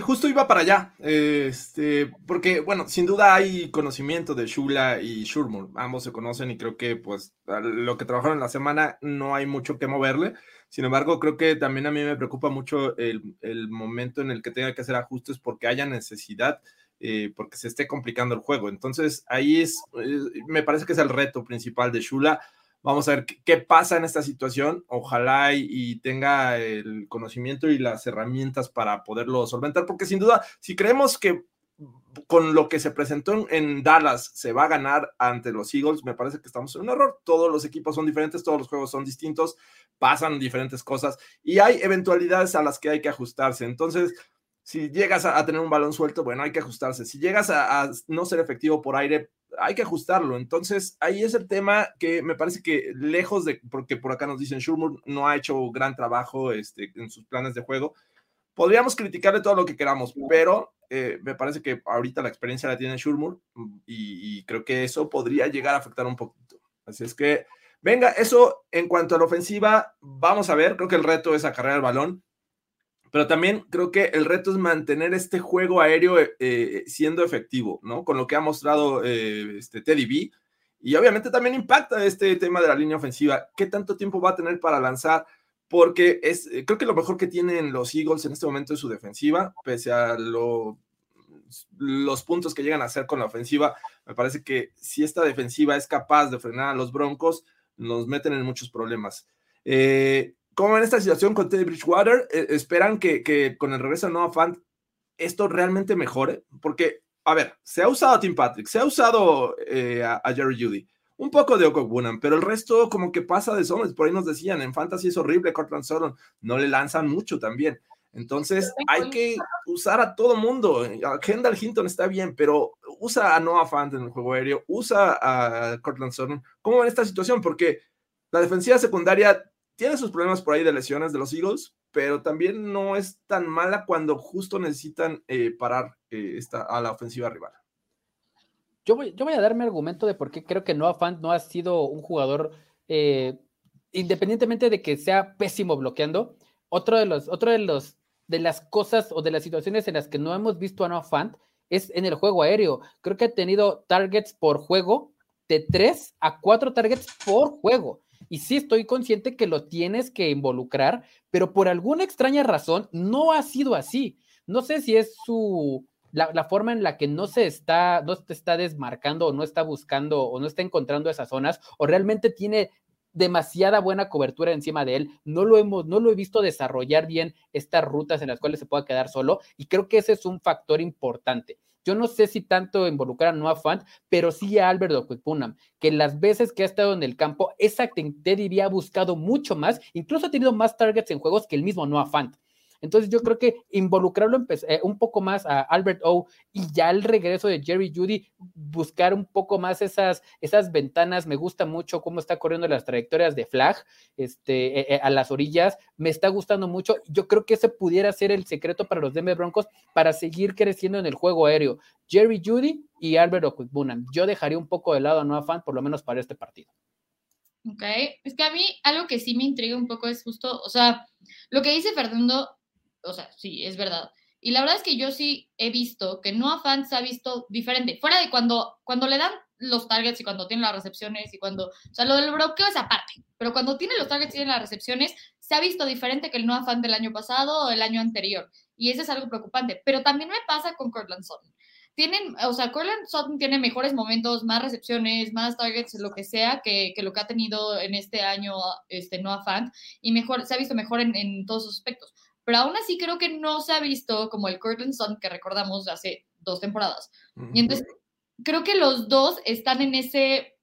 justo iba para allá, este, porque, bueno, sin duda hay conocimiento de Shula y Shurmur, ambos se conocen y creo que, pues, lo que trabajaron la semana no hay mucho que moverle, sin embargo, creo que también a mí me preocupa mucho el, momento en el que tenga que hacer ajustes porque haya necesidad, eh, porque se esté complicando el juego, entonces ahí es, eh, me parece que es el reto principal de Shula, Vamos a ver qué, pasa en esta situación. Ojalá y, tenga el conocimiento y las herramientas para poderlo solventar, porque sin duda, si creemos que con lo que se presentó en, Dallas se va a ganar ante los Eagles, me parece que estamos en un error. Todos los equipos son diferentes, todos los juegos son distintos, pasan diferentes cosas y hay eventualidades a las que hay que ajustarse. Entonces, si llegas a, tener un balón suelto, bueno, hay que ajustarse. Si llegas a, no ser efectivo por aire, hay que ajustarlo. Entonces, ahí es el tema que me parece que lejos de, porque por acá nos dicen, Shurmur no ha hecho gran trabajo este, en sus planes de juego. Podríamos criticarle todo lo que queramos, pero eh, me parece que ahorita la experiencia la tiene Shurmur y, y creo que eso podría llegar a afectar un poquito. Así es que, venga, eso en cuanto a la ofensiva, vamos a ver, creo que el reto es acarrear el balón pero también creo que el reto es mantener este juego aéreo eh, eh, siendo efectivo, ¿no? Con lo que ha mostrado eh, este Teddy B. Y obviamente también impacta este tema de la línea ofensiva. ¿Qué tanto tiempo va a tener para lanzar? Porque es, creo que lo mejor que tienen los Eagles en este momento es su defensiva, pese a lo, los puntos que llegan a hacer con la ofensiva. Me parece que si esta defensiva es capaz de frenar a los Broncos, nos meten en muchos problemas. Eh, como en esta situación con Teddy Bridgewater, eh, esperan que, con el regreso de Noah Fant esto realmente mejore, porque, a ver, se ha usado a Tim Patrick, se ha usado eh, a, Jerry Judy, un poco de Okokbunan, pero el resto como que pasa de zombies, por ahí nos decían, en Fantasy es horrible, Cortland Sutton, no le lanzan mucho también. Entonces hay que usar a todo mundo. Kendall Hinton está bien, pero usa a Noah Fant en el juego aéreo, usa a Cortland Sutton. ¿Cómo en esta situación? Porque la defensiva secundaria tiene sus problemas por ahí de lesiones de los Eagles, pero también no es tan mala cuando justo necesitan eh, parar eh, esta, a la ofensiva rival. Yo voy, yo voy a dar mi argumento de por qué creo que Noah Fant no ha sido un jugador, eh, independientemente de que sea pésimo bloqueando, otro de los, otro de los de las cosas o de las situaciones en las que no hemos visto a Noah Fant es en el juego aéreo. Creo que ha tenido targets por juego de 3 a 4 targets por juego. Y sí estoy consciente que lo tienes que involucrar, pero por alguna extraña razón no ha sido así. No sé si es su la, forma en la que no se está, no se está desmarcando o no está buscando o no está encontrando esas zonas, o realmente tiene demasiada buena cobertura encima de él. No lo hemos, no lo he visto desarrollar bien estas rutas en las cuales se pueda quedar solo, y creo que ese es un factor importante. Yo no sé si tanto involucrar a Noah Fant, pero sí a Albert Okwekpunam, que las veces que ha estado en el campo, esa ha buscado mucho más, incluso ha tenido más targets en juegos que el mismo Noah Fant. Entonces yo creo que involucrarlo eh, un poco más a Albert O y ya el regreso de Jerry Judy, buscar un poco más esas, esas ventanas, me gusta mucho cómo está corriendo las trayectorias de flag este, eh, eh, a las orillas, me está gustando mucho, yo creo que ese pudiera ser el secreto para los Denver Broncos para seguir creciendo en el juego aéreo. Jerry Judy y Albert Okwikbunan. Yo dejaría un poco de lado a Noah Fan, por lo menos para este partido. Ok, es que a mí algo que sí me intriga un poco es justo, o sea, lo que dice Fernando o sea, sí, es verdad. Y la verdad es que yo sí he visto que Noah Fant se ha visto diferente. Fuera de cuando, cuando le dan los targets y cuando tiene las recepciones y cuando, o sea, lo del bloqueo es aparte, pero cuando tiene los targets y tiene las recepciones, se ha visto diferente que el Noah Fant del año pasado o el año anterior. Y eso es algo preocupante. Pero también me pasa con Cortland Sutton. Tienen, o sea, Cortland Sutton tiene mejores momentos, más recepciones, más targets, lo que sea, que, que lo que ha tenido en este año este Noah Fant, y mejor, se ha visto mejor en, en todos sus aspectos pero aún así creo que no se ha visto como el Cortland Sun que recordamos de hace dos temporadas. Y entonces creo que los dos están en ese,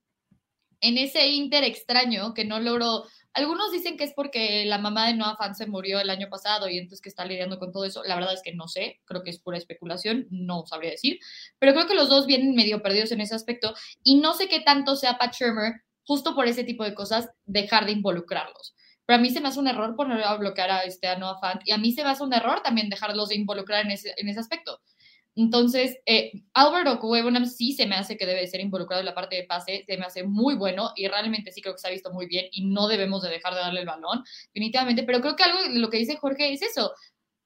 en ese inter extraño que no logró. Algunos dicen que es porque la mamá de Noah Fan se murió el año pasado y entonces que está lidiando con todo eso. La verdad es que no sé, creo que es pura especulación, no sabría decir. Pero creo que los dos vienen medio perdidos en ese aspecto y no sé qué tanto sea Pat Shermer, justo por ese tipo de cosas, dejar de involucrarlos. Pero a mí se me hace un error poner a bloquear a, este, a Noah Fant y a mí se me hace un error también dejarlos de involucrar en ese, en ese aspecto. Entonces, eh, Albert Okwebonam sí se me hace que debe ser involucrado en la parte de pase, se me hace muy bueno y realmente sí creo que se ha visto muy bien y no debemos de dejar de darle el balón, definitivamente, pero creo que algo de lo que dice Jorge es eso,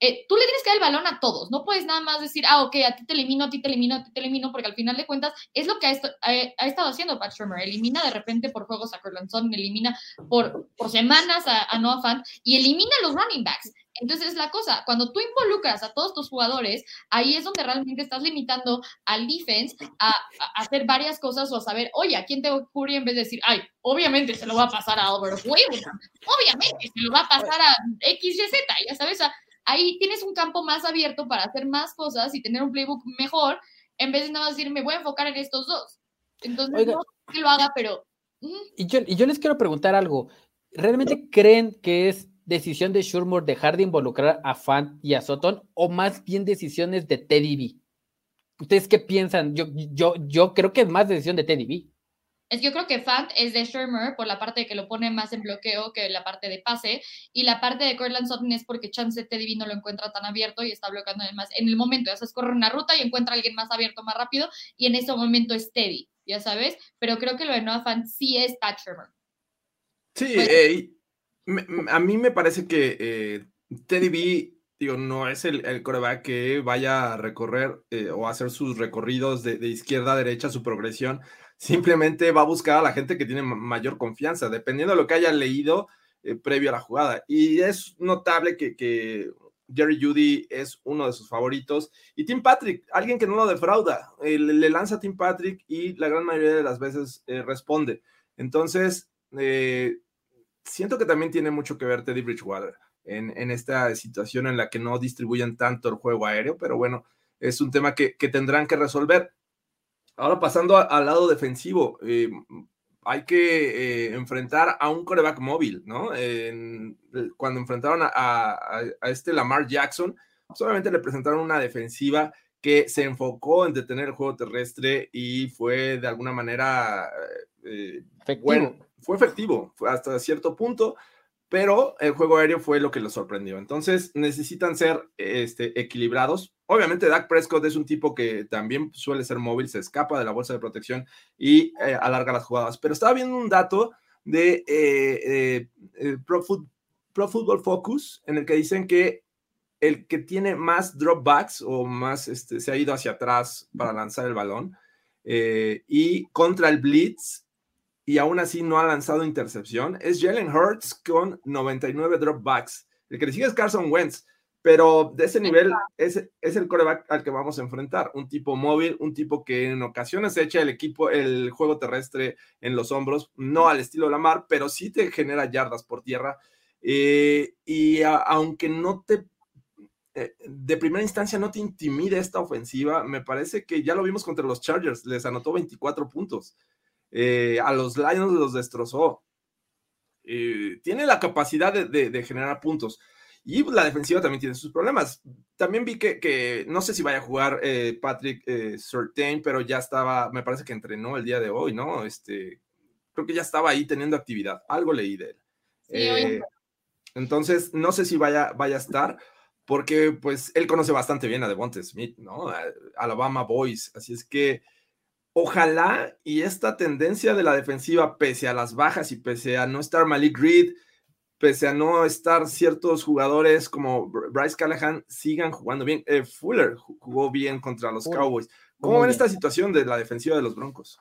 eh, tú le tienes que dar el balón a todos, no puedes nada más decir, ah, ok, a ti te elimino, a ti te elimino, a ti te elimino, porque al final de cuentas es lo que ha, ha, estado haciendo Pat Shermer, elimina de repente por juegos a Corlanson, elimina por, por semanas a, Noah Fant y elimina a los running backs. Entonces es la cosa, cuando tú involucras a todos tus jugadores, ahí es donde realmente estás limitando al defense a, hacer varias cosas o a saber, oye, ¿a quién te ocurre en vez de decir, ay, obviamente se lo va a pasar a Albert obviamente se lo va a pasar a XYZ, ya sabes, a, ahí tienes un campo más abierto para hacer más cosas y tener un playbook mejor, en vez de nada más decir, me voy a enfocar en estos dos. Entonces, no que lo haga, pero... Y, yo, y yo les quiero preguntar algo. ¿Realmente creen que es decisión de Shurmur dejar de involucrar a Fan y a Sutton o más bien decisiones de Teddy B? ¿Ustedes qué piensan? Yo, yo, yo creo que es más decisión de Teddy B. Es, yo creo que Fant es de Shermer por la parte de que lo pone más en bloqueo que la parte de pase. Y la parte de Cortland Sutton es porque Chance Teddy no lo encuentra tan abierto y está bloqueando además en el momento. Ya sabes, corre una ruta y encuentra a alguien más abierto más rápido. Y en ese momento es Teddy, ya sabes. Pero creo que lo de Noah Fant sí es Pat Shermer. Sí, pues eh, a mí me parece que eh, Teddy B digo, no es el, el coreback que vaya a recorrer eh, o hacer sus recorridos de, de, izquierda a derecha, su progresión simplemente va a buscar a la gente que tiene mayor confianza, dependiendo de lo que haya leído eh, previo a la jugada. Y es notable que, Jerry Judy es uno de sus favoritos. Y Tim Patrick, alguien que no lo defrauda, eh, le, lanza a Tim Patrick y la gran mayoría de las veces eh, responde. Entonces, siento que también tiene mucho que ver Teddy Bridgewater en, en, esta situación en la que no distribuyen tanto el juego aéreo, pero bueno, es un tema que, que tendrán que resolver. Ahora pasando al lado defensivo, eh, hay que eh, enfrentar a un coreback móvil, ¿no? cuando enfrentaron a, este Lamar Jackson, solamente le presentaron una defensiva que se enfocó en detener el juego terrestre y fue de alguna manera eh, Bueno, fue efectivo hasta cierto punto, pero el juego aéreo fue lo que los sorprendió. Entonces necesitan ser este, equilibrados. Obviamente Dak Prescott es un tipo que también suele ser móvil, se escapa de la bolsa de protección y eh, alarga las jugadas. Pero estaba viendo un dato de eh, eh, Pro, Football Focus en el que dicen que el que tiene más dropbacks o más este, se ha ido hacia atrás para lanzar el balón. Eh, y contra el Blitz, y aún así no ha lanzado intercepción, es Jalen Hurts con 99 dropbacks. El que le sigue es Carson Wentz, pero de ese nivel es, es el coreback al que vamos a enfrentar. Un tipo móvil, un tipo que en ocasiones echa el equipo, el juego terrestre en los hombros, no al estilo Lamar, pero sí te genera yardas por tierra. Eh, y aunque no te eh, de primera instancia no te intimide esta ofensiva, me parece que ya lo vimos contra los Chargers, les anotó 24 puntos. Eh, a los Lions los destrozó. tiene la capacidad de, generar puntos. Y la defensiva también tiene sus problemas. También vi que, no sé si vaya a jugar Patrick Surtain, pero ya estaba, me parece que entrenó el día de hoy, ¿no? Este, creo que ya estaba ahí teniendo actividad. Algo leí de él. Entonces, no sé si vaya, vaya a estar, porque pues él conoce bastante bien a Devonta Smith, ¿no? Alabama Boys. Así es que ojalá y esta tendencia de la defensiva, pese a las bajas y pese a no estar Malik Reed, pese a no estar ciertos jugadores como Bryce Callahan, sigan jugando bien. Eh, Fuller jugó bien contra los Cowboys. ¿Cómo ven esta situación de la defensiva de los Broncos?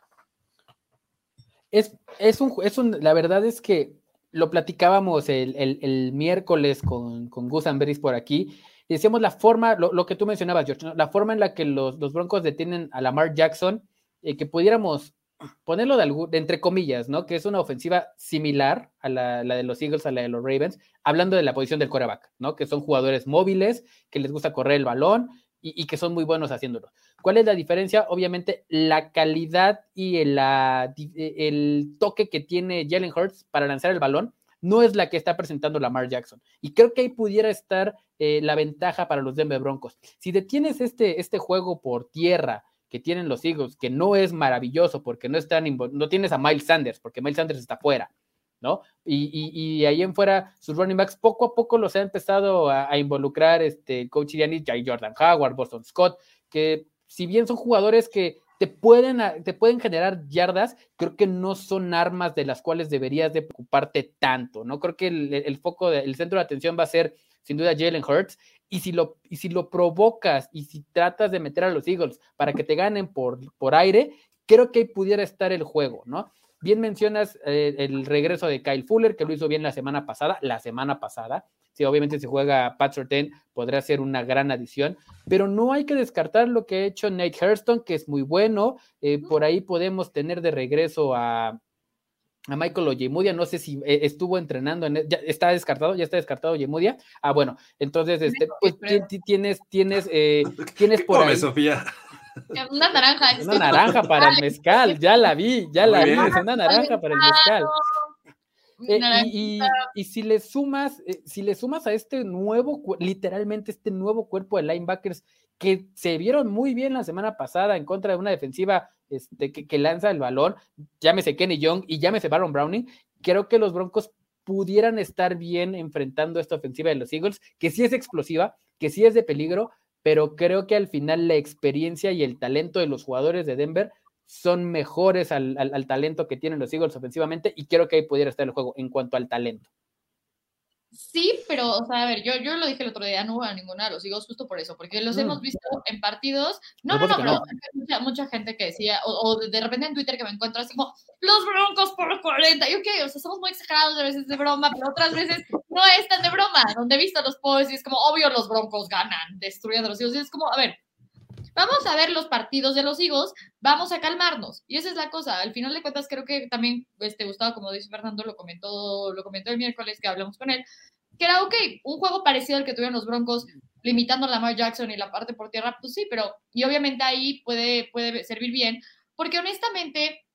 Es, es, un, es un, la verdad es que lo platicábamos el, miércoles con, con Gus Amberis por aquí, y decíamos la forma, lo, que tú mencionabas, George, la forma en la que los, Broncos detienen a Lamar Jackson, eh, que pudiéramos ponerlo de, entre comillas, ¿no? Que es una ofensiva similar a la, de los Eagles, a la de los Ravens, hablando de la posición del coreback, ¿no? Que son jugadores móviles, que les gusta correr el balón y, que son muy buenos haciéndolo. ¿Cuál es la diferencia? Obviamente, la calidad y el, el toque que tiene Jalen Hurts para lanzar el balón no es la que está presentando Lamar Jackson. Y creo que ahí pudiera estar eh, la ventaja para los Denver Broncos. Si detienes este, este juego por tierra que tienen los Eagles, que no es maravilloso porque no están, no tienes a Miles Sanders, porque Miles Sanders está fuera, ¿no? Y, ahí en fuera, sus running backs poco a poco los ha empezado a, involucrar este coach Iriani, Jordan Howard, Boston Scott, que si bien son jugadores que te pueden, te pueden generar yardas, creo que no son armas de las cuales deberías de preocuparte tanto, ¿no? Creo que el, foco, el centro de atención va a ser sin duda Jalen Hurts, y si, lo, y si lo provocas y si tratas de meter a los Eagles para que te ganen por, por aire, creo que ahí pudiera estar el juego, ¿no? Bien mencionas eh, el regreso de Kyle Fuller, que lo hizo bien la semana pasada, la semana pasada. Sí, obviamente si juega Pat Surtain podría ser una gran adición, pero no hay que descartar lo que ha hecho Nate Hurston, que es muy bueno. Eh, por ahí podemos tener de regreso a, a Michael Ojemudia, no sé si eh, estuvo entrenando, en, e, ya está descartado, ya está descartado Ojemudia. Ah, bueno, entonces este, pues, tienes, tienes, tienes por ahí. Sofía? Una naranja. Una naranja para el mezcal, ya la vi, ya la vi, es una naranja para el mezcal. Eh, y, si le sumas, eh, si le sumas a este nuevo, literalmente este nuevo cuerpo de linebackers que se vieron muy bien la semana pasada en contra de una defensiva este, que, lanza el balón, llámese Kenny Young y llámese Baron Browning, creo que los Broncos pudieran estar bien enfrentando esta ofensiva de los Eagles, que sí es explosiva, que sí es de peligro, pero creo que al final la experiencia y el talento de los jugadores de Denver son mejores al, talento que tienen los Eagles ofensivamente y creo que ahí pudiera estar el juego en cuanto al talento. Sí, pero, o sea, a ver, yo, yo lo dije el otro día, no hubo a ninguna de los Eagles justo por eso, porque los hemos visto en partidos. No, no, no, pero Mucha, mucha, gente que decía, o, de repente en Twitter que me encuentro así como, los broncos por 40. Y ok, o sea, somos muy exagerados a veces de broma, pero otras veces no es tan de broma. Donde he visto los posts y es como, obvio, los broncos ganan, destruyen a los Eagles. Y es como, a ver, vamos a ver los partidos de los Eagles, vamos a calmarnos. Y esa es la cosa. Al final de cuentas, creo que también este, Gustavo, como dice Fernando, lo comentó, lo comentó el miércoles que hablamos con él, que era, ok, un juego parecido al que tuvieron los Broncos, limitando a Lamar Jackson y la parte por tierra, pues sí, pero, y obviamente ahí puede, puede servir bien, porque honestamente,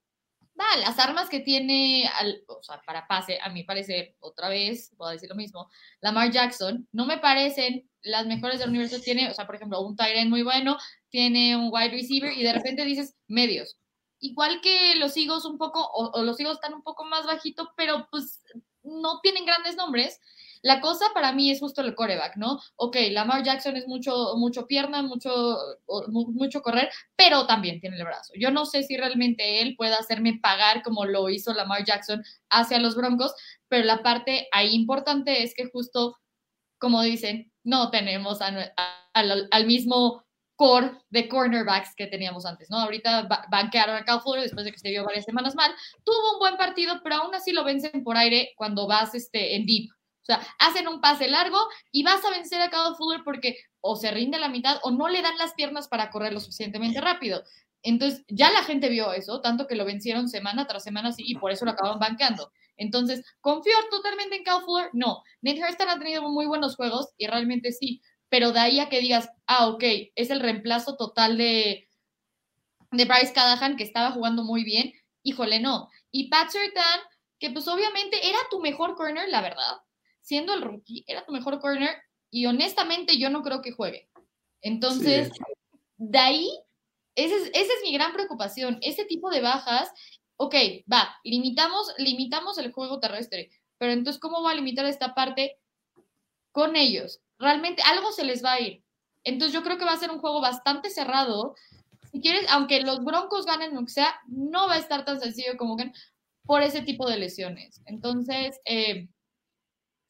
va, las armas que tiene, al, o sea, para pase, a mí parece, otra vez, puedo decir lo mismo, Lamar Jackson, no me parecen las mejores del universo. Tiene, o sea, por ejemplo, un tight muy bueno, tiene un wide receiver y de repente dices medios. Igual que los Eagles un poco, o, los Eagles están un poco más bajito, pero pues no tienen grandes nombres. La cosa para mí es justo el coreback, ¿no? Ok, Lamar Jackson es mucho, mucho pierna, mucho, mucho correr, pero también tiene el brazo. Yo no sé si realmente él pueda hacerme pagar como lo hizo Lamar Jackson hacia los Broncos, pero la parte ahí importante es que justo, como dicen, no tenemos al mismo core de cornerbacks que teníamos antes, ¿no? Ahorita banquearon a Fuller después de que se vio varias semanas mal. Tuvo un buen partido, pero aún así lo vencen por aire cuando vas este, en deep. O sea, hacen un pase largo y vas a vencer a Cal Fuller porque o se rinde la mitad o no le dan las piernas para correr lo suficientemente rápido. Entonces, ya la gente vio eso, tanto que lo vencieron semana tras semana y por eso lo acaban banqueando. Entonces, ¿confío totalmente en Cal Fuller? No. Nate Hurston ha tenido muy buenos juegos y realmente sí, pero de ahí a que digas, ah, ok, es el reemplazo total de, de Bryce Callahan, que estaba jugando muy bien, híjole, no. Y Pat Sertan, que pues obviamente era tu mejor corner, la verdad, siendo el rookie, era tu mejor corner, y honestamente yo no creo que juegue. Entonces, de ahí esa es, mi gran preocupación. Ese tipo de bajas, ok, va, limitamos, limitamos el juego terrestre, pero entonces, ¿cómo va a limitar esta parte con ellos? Realmente algo se les va a ir. Entonces, yo creo que va a ser un juego bastante cerrado. Si quieres, aunque los Broncos ganen lo que sea, no va a estar tan sencillo como que por ese tipo de lesiones. Entonces, eh,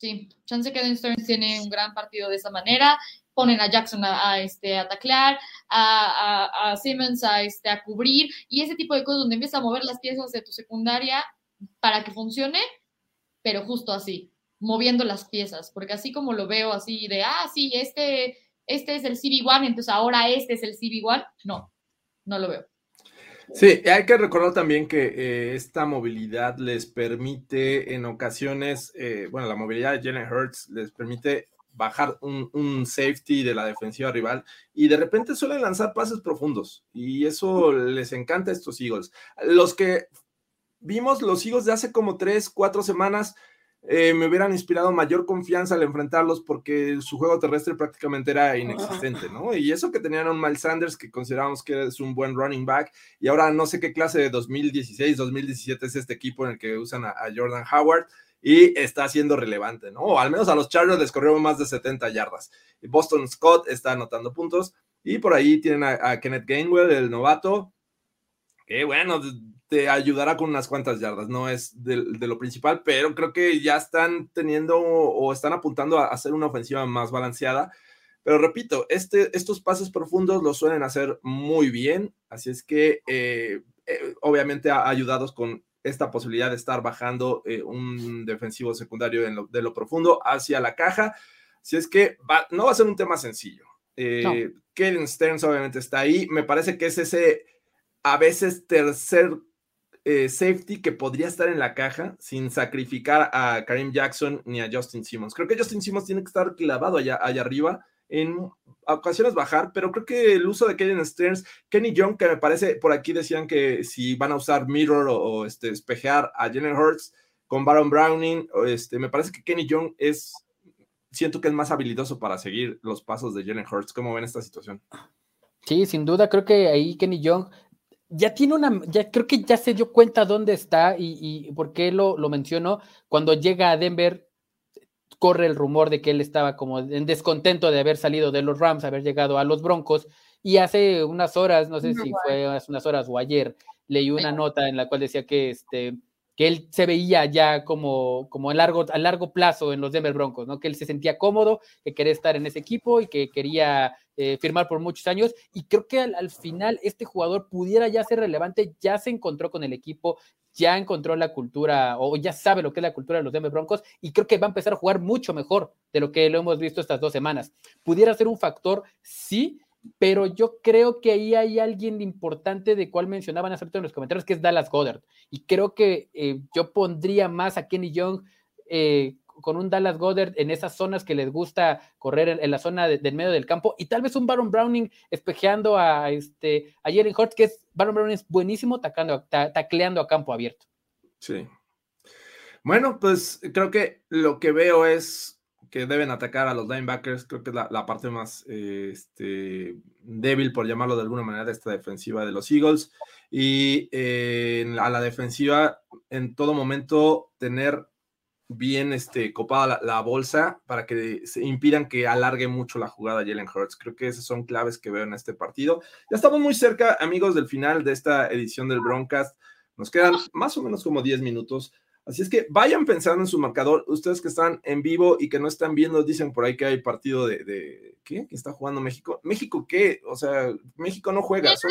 sí, chance que Den Stearns tiene un gran partido de esa manera ponen a Jackson a, este, a taclear, a, Simmons a, este, a cubrir y ese tipo de cosas donde empiezas a mover las piezas de tu secundaria para que funcione, pero justo así, moviendo las piezas, porque así como lo veo así de, ah, sí, este, este es el CB1, entonces ahora este es el CB1, no, no lo veo. Sí, hay que recordar también que eh, esta movilidad les permite en ocasiones, eh, bueno, la movilidad de Jalen Hurts les permite bajar un, safety de la defensiva rival y de repente suelen lanzar pases profundos y eso les encanta a estos Eagles. Los que vimos los Eagles de hace como tres, cuatro semanas eh, me hubieran inspirado mayor confianza al enfrentarlos porque su juego terrestre prácticamente era inexistente, ¿no? Y eso que tenían a un Miles Sanders que considerábamos que es un buen running back y ahora no sé qué clase de 2016, 2017 es este equipo en el que usan a Jordan Howard y está siendo relevante, ¿no? O al menos a los Chargers les corrieron más de 70 yardas. Boston Scott está anotando puntos y por ahí tienen a, Kenneth Gainwell, el novato, que bueno, te ayudará con unas cuantas yardas, no es de, lo principal, pero creo que ya están teniendo o están apuntando a hacer una ofensiva más balanceada. Pero repito, este, estos pases profundos los suelen hacer muy bien, así es que eh, eh, obviamente ayudados con esta posibilidad de estar bajando eh, un defensivo secundario de lo profundo hacia la caja. Si es que no va a ser un tema sencillo. Eh, Stearns obviamente está ahí. Me parece que es ese a veces tercer eh, safety que podría estar en la caja sin sacrificar a Karim Jackson ni a Justin Simmons. Creo que Justin Simmons tiene que estar clavado allá, allá arriba en ocasiones bajar, pero creo que el uso de Kenny Stearns, Kenny Young, que me parece, por aquí decían que si van a usar mirror o, este, espejear a Jalen Hurts con Baron Browning, este, me parece que Kenny Young es, siento que es más habilidoso para seguir los pasos de Jalen Hurts. ¿Cómo ven esta situación? Sí, sin duda, creo que ahí Kenny Young ya tiene una, ya creo que ya se dio cuenta dónde está y, y por qué lo, lo menciono. Cuando llega a Denver, corre el rumor de que él estaba como en descontento de haber salido de los Rams, haber llegado a los Broncos, y hace unas horas, no sé si fue hace unas horas o ayer, leí una nota en la cual decía que este que él se veía ya como, como a, largo, a largo plazo en los Denver Broncos, ¿no? Que él se sentía cómodo, que quería estar en ese equipo y que quería eh, firmar por muchos años. Y creo que al, al, final este jugador pudiera ya ser relevante, ya se encontró con el equipo, ya encontró la cultura o ya sabe lo que es la cultura de los Denver Broncos y creo que va a empezar a jugar mucho mejor de lo que lo hemos visto estas dos semanas. Pudiera ser un factor, sí, pero yo creo que ahí hay alguien importante de cual mencionaban hace en los comentarios, que es Dallas Goddard. Y creo que eh, yo pondría más a Kenny Young eh, con un Dallas Goddard en esas zonas que les gusta correr en, la zona del medio del campo y tal vez un Baron Browning espejeando a, este, a Jalen que es Baron Browning es buenísimo tacando, tacleando a campo abierto. Sí. Bueno, pues creo que lo que veo es que deben atacar a los linebackers, creo que es la, parte más eh, este, débil, por llamarlo de alguna manera, de esta defensiva de los Eagles. Y eh, a la defensiva, en todo momento, tener bien este, copada la, bolsa para que se impidan que alargue mucho la jugada Jalen Hurts. Creo que esas son claves que veo en este partido. Ya estamos muy cerca, amigos, del final de esta edición del Broncast. Nos quedan más o menos como 10 minutos. Así es que vayan pensando en su marcador. Ustedes que están en vivo y que no están viendo, dicen por ahí que hay partido de, de ¿qué? ¿Que está jugando México? ¿México qué? O sea, México no juega, son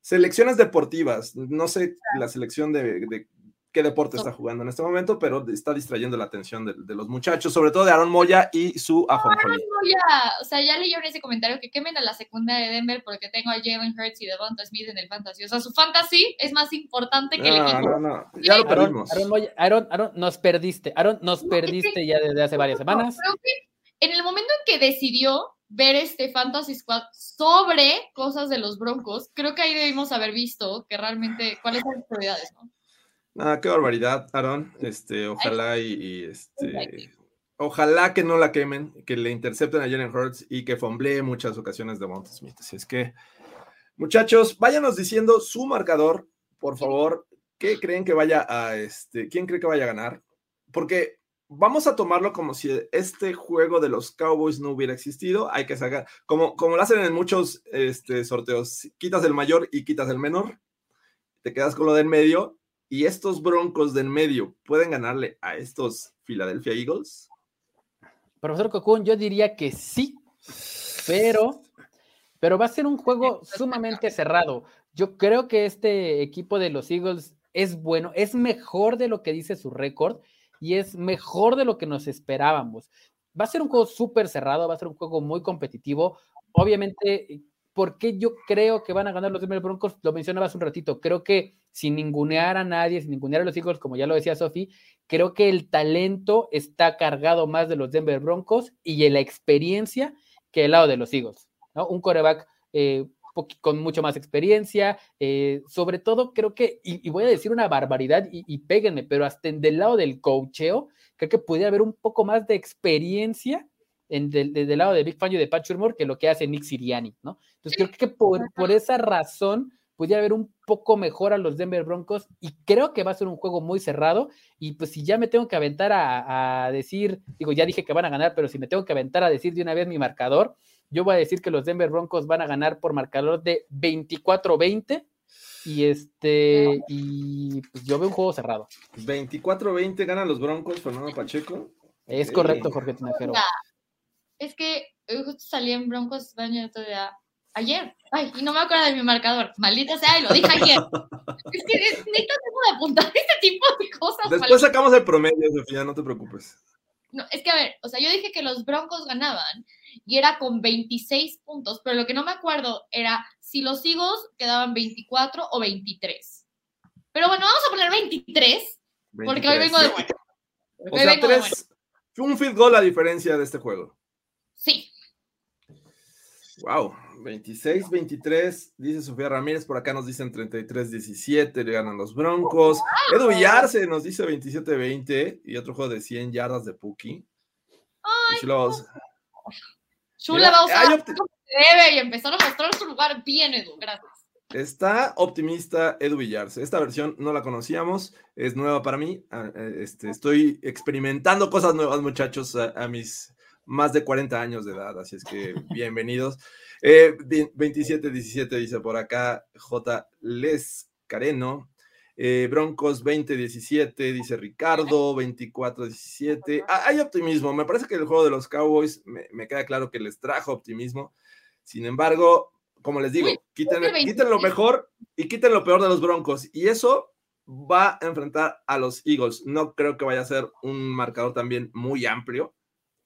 selecciones deportivas. No sé la selección de, de qué deporte está jugando en este momento, pero está distrayendo la atención de, los muchachos, sobre todo de Aaron Moya y su ajonjolí. Aaron Moya, o sea, ya leyeron ese comentario que quemen a la segunda de Denver porque tengo a Jalen Hurts y Devonta Smith en el fantasy. O sea, su fantasy es más importante que el equipo. No, no, ya lo perdimos. Aaron, Moya, Aaron, Aaron, nos perdiste. Aaron, nos perdiste ya desde hace varias semanas. Creo que en el momento en que decidió ver este Fantasy Squad sobre cosas de los Broncos, creo que ahí debimos haber visto que realmente cuáles son las prioridades, ¿no? Nada, qué barbaridad, Aaron. Este, ojalá y, este, ojalá que no la quemen, que le intercepten a Jalen Hurts y que fomblee muchas ocasiones de Monty Smith. Así es que, muchachos, váyanos diciendo su marcador, por favor. ¿Qué creen que vaya a este? ¿Quién cree que vaya a ganar? Porque vamos a tomarlo como si este juego de los Cowboys no hubiera existido. Hay que sacar, como, como lo hacen en muchos este, sorteos, quitas el mayor y quitas el menor. Te quedas con lo del medio y estos Broncos del medio pueden ganarle a estos Philadelphia Eagles? Profesor Cocoon, yo diría que sí, pero, pero va a ser un juego sumamente cerrado. Yo creo que este equipo de los Eagles es bueno, es mejor de lo que dice su récord y es mejor de lo que nos esperábamos. Va a ser un juego súper cerrado, va a ser un juego muy competitivo. Obviamente, ¿por qué yo creo que van a ganar los Denver Broncos? Lo mencionaba hace un ratito. Creo que sin ningunear a nadie, sin ningunear a los Eagles, como ya lo decía Sofi, creo que el talento está cargado más de los Denver Broncos y en la experiencia que el lado de los Eagles. Un coreback eh, con mucho más experiencia, eh, sobre todo creo que, y, voy a decir una barbaridad y, y péguenme, pero hasta en del lado del coacheo, creo que pudiera haber un poco más de experiencia en del, lado de Big Fan y de Pat que lo que hace Nick Siriani, ¿no? Entonces creo que por, por esa razón pudiera haber un poco mejor a los Denver Broncos y creo que va a ser un juego muy cerrado y pues si ya me tengo que aventar a, decir, digo, ya dije que van a ganar, pero si me tengo que aventar a decir de una vez mi marcador, yo voy a decir que los Denver Broncos van a ganar por marcador de 24-20 y este y pues yo veo un juego cerrado. 24-20 ganan los Broncos, Fernando Pacheco. Es correcto, Jorge Tinajero. Es que justo salí en Broncos baño todavía Ayer. Ay, y no me acuerdo de mi marcador. Maldita sea, y lo dije ayer. es que necesito de apuntar este tipo de cosas. Después sacamos el promedio, Sofía, no te preocupes. No, es que a ver, o sea, yo dije que los Broncos ganaban y era con 26 puntos, pero lo que no me acuerdo era si los Eagles quedaban 24 o 23. Pero bueno, vamos a poner 23, porque hoy vengo de bueno. O sea, tres, un field goal la diferencia de este juego. Sí. Wow, 26-23, dice Sofía Ramírez, por acá nos dicen 33-17, le ganan los Broncos. Edu Villarse nos dice 27-20 y otro juego de 100 yardas de Puki. Ay, Chula va a usar debe y empezar a mostrar su lugar bien, Edu, gracias. Está optimista Edu Villarse. Esta versión no la conocíamos, es nueva para mí. Ah, eh, este, estoy experimentando cosas nuevas, muchachos, a mis más de 40 años de edad, así es que bienvenidos. Eh, 27-17 dice por acá J. Les Careno. Eh, Broncos 20-17, dice Ricardo, 24-17. Ah, hay optimismo. Me parece que el juego de los Cowboys me, queda claro que les trajo optimismo. Sin embargo, como les digo, quiten, quiten lo mejor y quiten lo peor de los Broncos. Y eso va a enfrentar a los Eagles. No creo que vaya a ser un marcador también muy amplio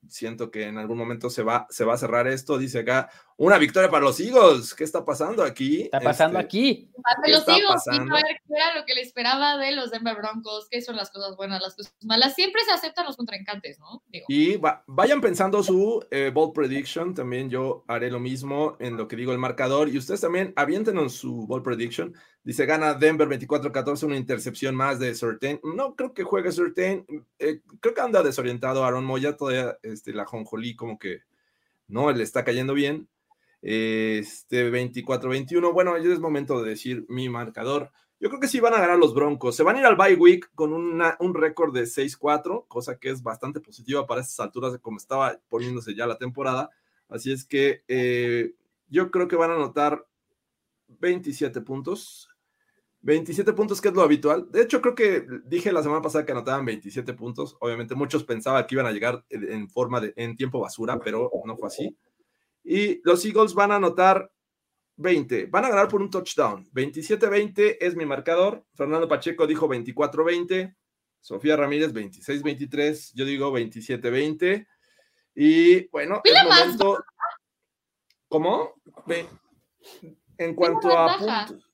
siento que en algún momento se va, se va a cerrar esto. Dice acá, una victoria para los Eagles. ¿Qué está pasando aquí? Está pasando este, aquí. los Eagles, ver qué era lo que le esperaba de los Denver Broncos, qué son las cosas buenas, las cosas malas. Siempre se aceptan los contrincantes, ¿no? Y vayan pensando su eh, bold prediction. También yo haré lo mismo en lo que digo el marcador. Y ustedes también aviéntenos su bold prediction. Dice, gana Denver 24-14, una intercepción más de Surtain. No creo que juegue Surtain. Eh, creo que anda desorientado Aaron Moya. Todavía este, la Jonjolí como que no le está cayendo bien. Este 24-21. Bueno, ya es momento de decir mi marcador. Yo creo que sí van a ganar los Broncos. Se van a ir al bye week con un récord de 6-4, cosa que es bastante positiva para estas alturas como estaba poniéndose ya la temporada. Así es que eh, yo creo que van a anotar 27 puntos 27 puntos, que es lo habitual. De hecho, creo que dije la semana pasada que anotaban 27 puntos. Obviamente, muchos pensaban que iban a llegar en forma de en tiempo basura, pero no fue así. Y los Eagles van a anotar 20. Van a ganar por un touchdown. 27-20 es mi marcador. Fernando Pacheco dijo 24-20. Sofía Ramírez 26-23. Yo digo 27-20. Y bueno, es momento. ¿Cómo? En cuanto a puntos.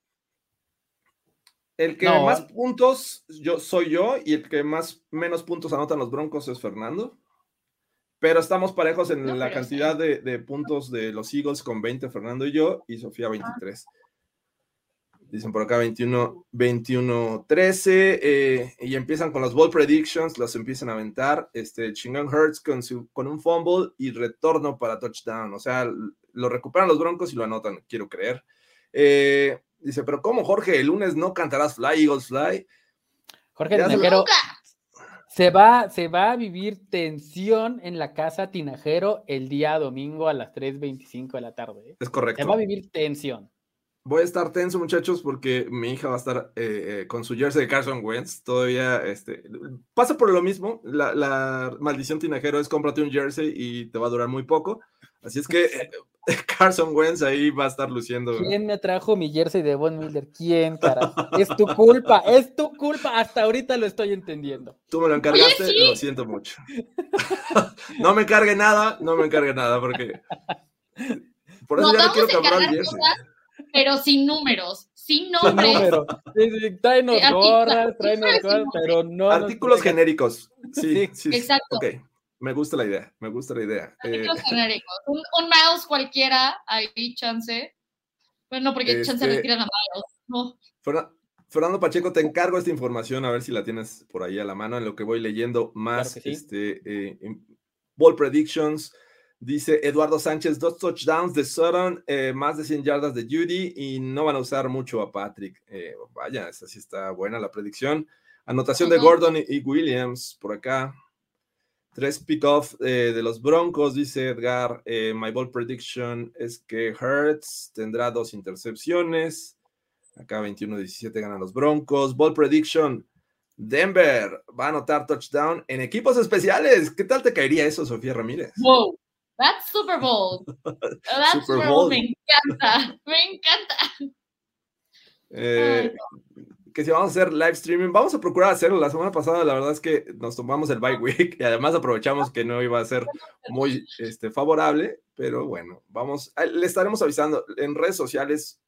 El que más puntos yo soy yo y el que más menos puntos anotan los Broncos es Fernando. Pero estamos parejos en la cantidad de, puntos de los Eagles con 20 Fernando y yo y Sofía 23. Dicen por acá 21, 21, 13 y empiezan con los ball predictions, los empiezan a aventar. Este Chingon Hurts con, su, con un fumble y retorno para touchdown. O sea, lo recuperan los Broncos y lo anotan, quiero creer. Eh, Dice, pero ¿cómo, Jorge? El lunes no cantarás Fly, Eagles Fly. Jorge Tinajero, se va, se va a vivir tensión en la casa Tinajero el día domingo a las 3.25 de la tarde. ¿eh? Es correcto. Se va a vivir tensión. Voy a estar tenso, muchachos, porque mi hija va a estar eh, eh, con su jersey de Carson Wentz. Todavía este, pasa por lo mismo. La, la maldición tinajero es cómprate un jersey y te va a durar muy poco. Así es que Carson Wentz ahí va a estar luciendo. ¿Quién me trajo mi jersey de Von Miller? ¿Quién, cara? Es tu culpa, es tu culpa. Hasta ahorita lo estoy entendiendo. Tú me lo encargaste, lo siento mucho. no me encargue nada, no me encargue nada, porque. Por eso ya no quiero comprar el jersey. pero sin números, sin nombres. Sin números. Tráenos gorras, tráenos gorras, pero no. Artículos genéricos. Sí, sí, Exacto. Okay. Me gusta la idea, me gusta la idea. Eh, un, un, mouse cualquiera, ahí chance. Bueno, porque chance le este tiran a mouse. Fernando Pacheco, te encargo esta información, a ver si la tienes por ahí a la mano en lo que voy leyendo más. este, eh, ball predictions. Dice Eduardo Sánchez, dos touchdowns de Sutton, eh, más de 100 yardas de Judy y no van a usar mucho a Patrick. vaya, esa sí está buena la predicción. Anotación de Gordon y Williams por acá. Tres pick-off eh, de los Broncos, dice Edgar. Eh, my ball prediction es que Hertz tendrá dos intercepciones. Acá 21-17 ganan los Broncos. Ball prediction. Denver va a anotar touchdown en equipos especiales. ¿Qué tal te caería eso, Sofía Ramírez? Wow, that's Super Bowl. That's Super Bowl. Me encanta, me encanta. Eh, que si vamos a hacer live streaming, vamos a procurar hacerlo. La semana pasada, la verdad es que nos tomamos el bye week y además aprovechamos que no iba a ser muy este, favorable, pero bueno, vamos, le estaremos avisando en redes sociales.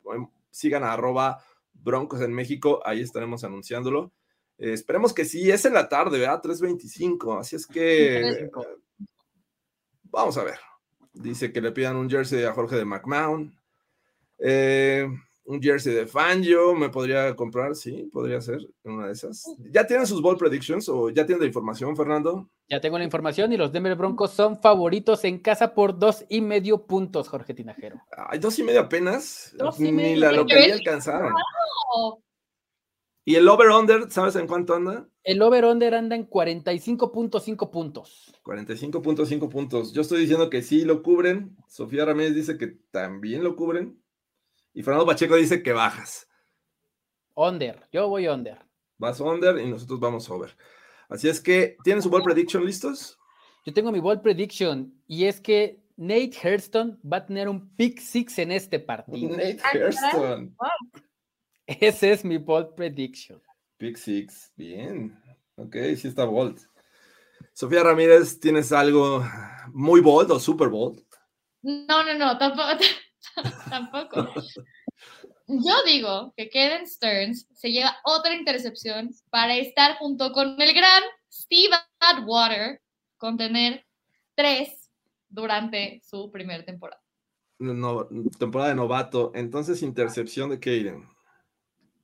Sigan a arroba Broncos en México, ahí estaremos anunciándolo. Eh, esperemos que sí, es en la tarde, ¿verdad? 3.25, así es que vamos a ver. Dice que le pidan un jersey a Jorge de McMahon. Eh, un jersey de Fangio, me podría comprar, sí, podría ser una de esas. ¿Ya tienen sus ball predictions o ya tienen la información, Fernando? Ya tengo la información y los Denver Broncos son favoritos en casa por dos y medio puntos, Jorge Tinajero. Ay, dos y medio apenas. Ni la localidad alcanzaron. ¿Y el over-under, sabes en cuánto anda? El over-under anda en 45.5 puntos. 45.5 puntos. Yo estoy diciendo que sí lo cubren. Sofía Ramírez dice que también lo cubren. Y Fernando Pacheco dice que bajas. Under, yo voy under. Vas under y nosotros vamos over. Así es que, ¿tienen su ball prediction listos? Yo tengo mi ball prediction y es que Nate Hurston va a tener un pick six en este partido. Nate Hurston. Ese es mi ball prediction. Pick six, bien. Ok, sí está bold. Sofía Ramírez, ¿tienes algo muy bold o super bold? No, no, no, tampoco. Tampoco. Yo digo que Kevin Stearns se lleva otra intercepción para estar junto con el gran Steve Atwater con tener tres durante su primera temporada. No, temporada de novato. Entonces, intercepción de Kaden.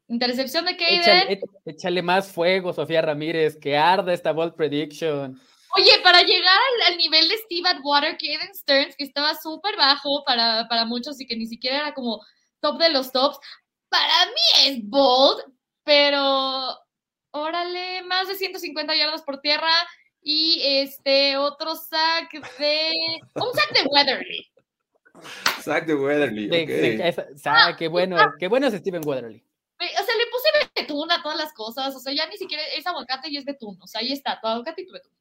Intercepción de Kaden. Échale, más fuego, Sofía Ramírez, que arda esta ball prediction. Oye, para llegar al, nivel de Steve Atwater, Kaden Stearns, que estaba súper bajo para, para muchos y que ni siquiera era como top de los tops, para mí es bold, pero órale, más de 150 yardas por tierra y este otro sack de. Un sack de Weatherly. Sack de Weatherly. qué bueno, qué bueno es Steven Weatherly. O sea, le puse betún a todas las cosas. O sea, ya ni siquiera es aguacate y es betún. O sea, ahí está, tu aguacate y tu betún.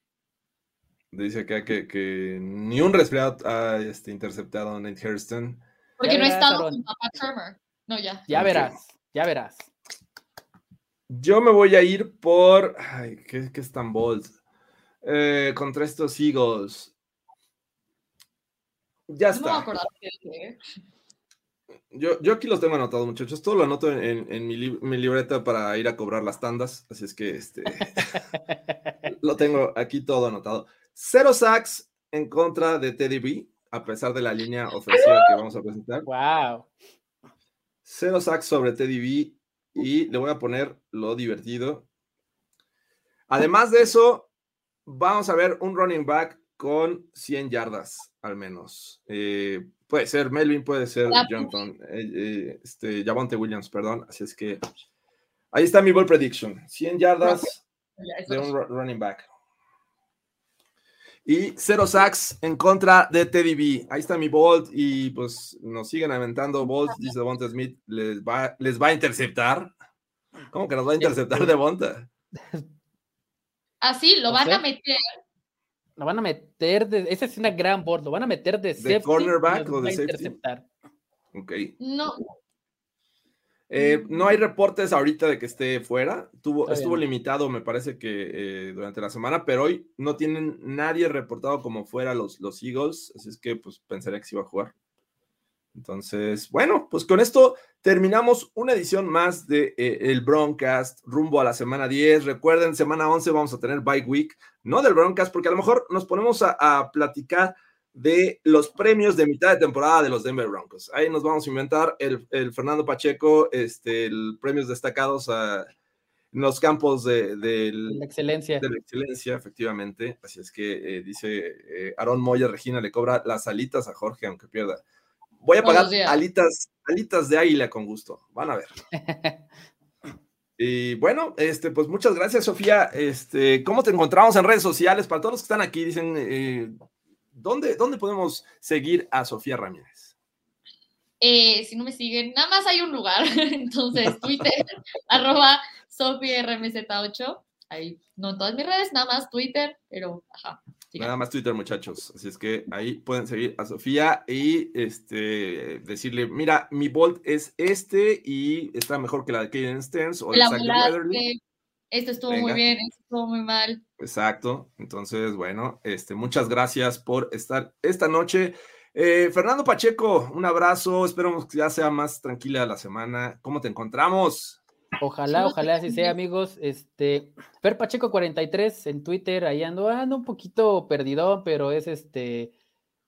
Dice acá que, que ni un resfriado ha este, interceptado a Nate Hairston. Porque Ya no he verás, estado con papá Tremor. No, ya. Ya verás, ya verás. Yo me voy a ir por. Ay, ¿qué, qué es tan bold? Eh, contra estos Eagles. Ya No está. dije. Yo, yo aquí los tengo anotados, muchachos. Todo lo anoto en, en- en mi, li- mi libreta para ir a cobrar las tandas. Así es que este, lo tengo aquí todo anotado. Cero sacks en contra de Teddy B, a pesar de la línea ofensiva que vamos a presentar. Wow. Cero sacks sobre Teddy B y le voy a poner lo divertido. Además de eso, vamos a ver un running back con 100 yardas al menos. Eh, puede ser Melvin, puede ser Jonathan, eh, eh, este, Javonte Williams, perdón. Así es que ahí está mi ball prediction. 100 yardas de un ru- running back. Y cero sacks en contra de Teddy B. Ahí está mi Bolt y pues nos siguen aventando Bolt, dice Devonta Smith, les va, les va a interceptar. ¿Cómo que nos va a interceptar Devonta? Así lo No van a meter. Lo van a meter de. Esa es una gran board. Lo van a meter de safety. y cornerback o de va a safety? interceptar. Ok. No, Eh, no hay reportes ahorita de que esté fuera. Tuvo, estuvo limitado, me parece que eh, durante la semana, pero hoy no tienen nadie reportado como fuera los, los Eagles, así es que pues pensaría que sí iba a jugar. Entonces, bueno, pues con esto terminamos una edición más de eh, el Broncast rumbo a la semana 10. Recuerden, semana 11 vamos a tener bye week, no del Broncast, porque a lo mejor nos ponemos a, a platicar de los premios de mitad de temporada de los Denver Broncos. Ahí nos vamos a inventar el, el Fernando Pacheco, este, el premios destacados a, en los campos de, del- La excelencia. de la excelencia, efectivamente. Así es que eh, dice eh, Aarón Moya, Regina le cobra las alitas a Jorge, aunque pierda. Voy a pagar alitas, alitas de águila con gusto. Van a ver. Y bueno, este, pues muchas gracias, Sofía. Este, ¿cómo te encontramos en redes sociales? Para todos los que están aquí, dicen, eh, ¿dónde, ¿dónde podemos seguir a Sofía Ramírez? eh, si no me siguen, nada más hay un lugar. Entonces, Twitter, arroba SofiRMZ8. Ahí, no en todas mis redes, nada más Twitter, pero ajá. sigan. Nada más Twitter, muchachos. Así es que ahí pueden seguir a Sofía y este, decirle, mira, mi Bolt es este y está mejor que la de Kaden Stearns o de La Zach Weatherly. Esto estuvo Venga. muy bien, esto estuvo muy mal. Exacto. Entonces, bueno, este, muchas gracias por estar esta noche. Eh, Fernando Pacheco, un abrazo. Esperemos que ya sea más tranquila la semana. ¿Cómo te encontramos? Ojalá, ojalá así sea, amigos. Este, Fer Pacheco 43 en Twitter, ahí ando, ando un poquito perdido, pero es este,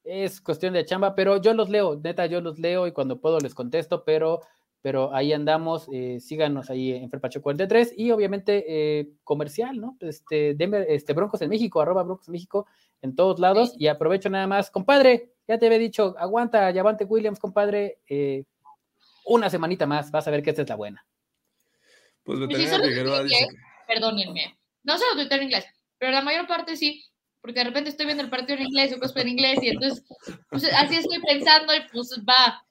es cuestión de chamba, pero yo los leo, neta, yo los leo y cuando puedo les contesto, pero, pero ahí andamos, eh, síganos ahí en Fer Pacheco 43 y obviamente eh, comercial, ¿no? Este, Denver, este, Broncos en México, arroba Broncos en México en todos lados y aprovecho nada más, compadre, ya te había dicho, aguanta, Yavante Williams, compadre, eh, una semanita más, vas a ver que esta es la buena. Pues Betania solo Figueroa dice inglés, Perdónenme. No sé lo en inglés, pero la mayor parte sí. Porque de repente estoy viendo el partido en inglés o cosas en inglés y entonces pues, así estoy pensando y pues va.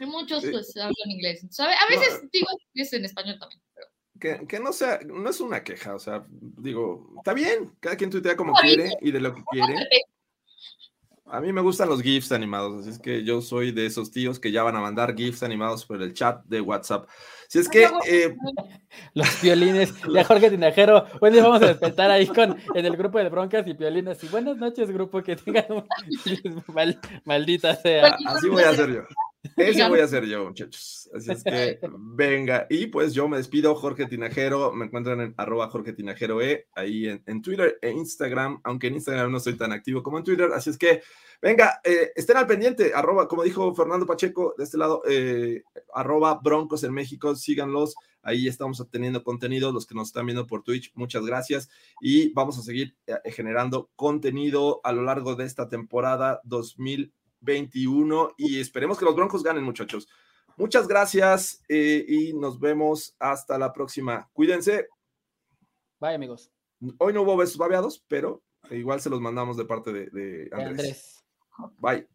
Hay muchos Sí. pues hablan inglés. ¿sabe? A veces digo es en español también. pero- que, que no sea, no es una queja, o sea, digo, está bien, cada quien tuitea como quiere y de lo que quiere. A mí me gustan los GIFs animados, así es que yo soy de esos tíos que ya van a mandar GIFs animados por el chat de WhatsApp. Si es que, eh, Los violines de Jorge Tinajero. Bueno, vamos a despertar ahí con en el grupo de broncas y violines. Y buenas noches, grupo, que tengan un mal- maldita sea. así voy a hacer yo. Ese voy a hacer yo, muchachos. Así es que venga. Y pues yo me despido, Jorge Tinajero. Me encuentran en arroba Jorge Tinajero E, ahí en, en Twitter e Instagram, aunque en Instagram no soy tan activo como en Twitter. Así es que venga, eh, estén al pendiente, arroba, como dijo Fernando Pacheco, de este lado, eh, arroba Broncos en México, síganlos. Ahí estamos obteniendo contenido, los que nos están viendo por Twitch, muchas gracias. Y vamos a seguir eh, generando contenido a lo largo de esta temporada 2021 y esperemos que los Broncos ganen, muchachos. Muchas gracias eh, y nos vemos hasta la próxima. Cuídense. Bye, amigos. Hoy no hubo besos babeados, pero igual se los mandamos de parte de, Andrés. Bye.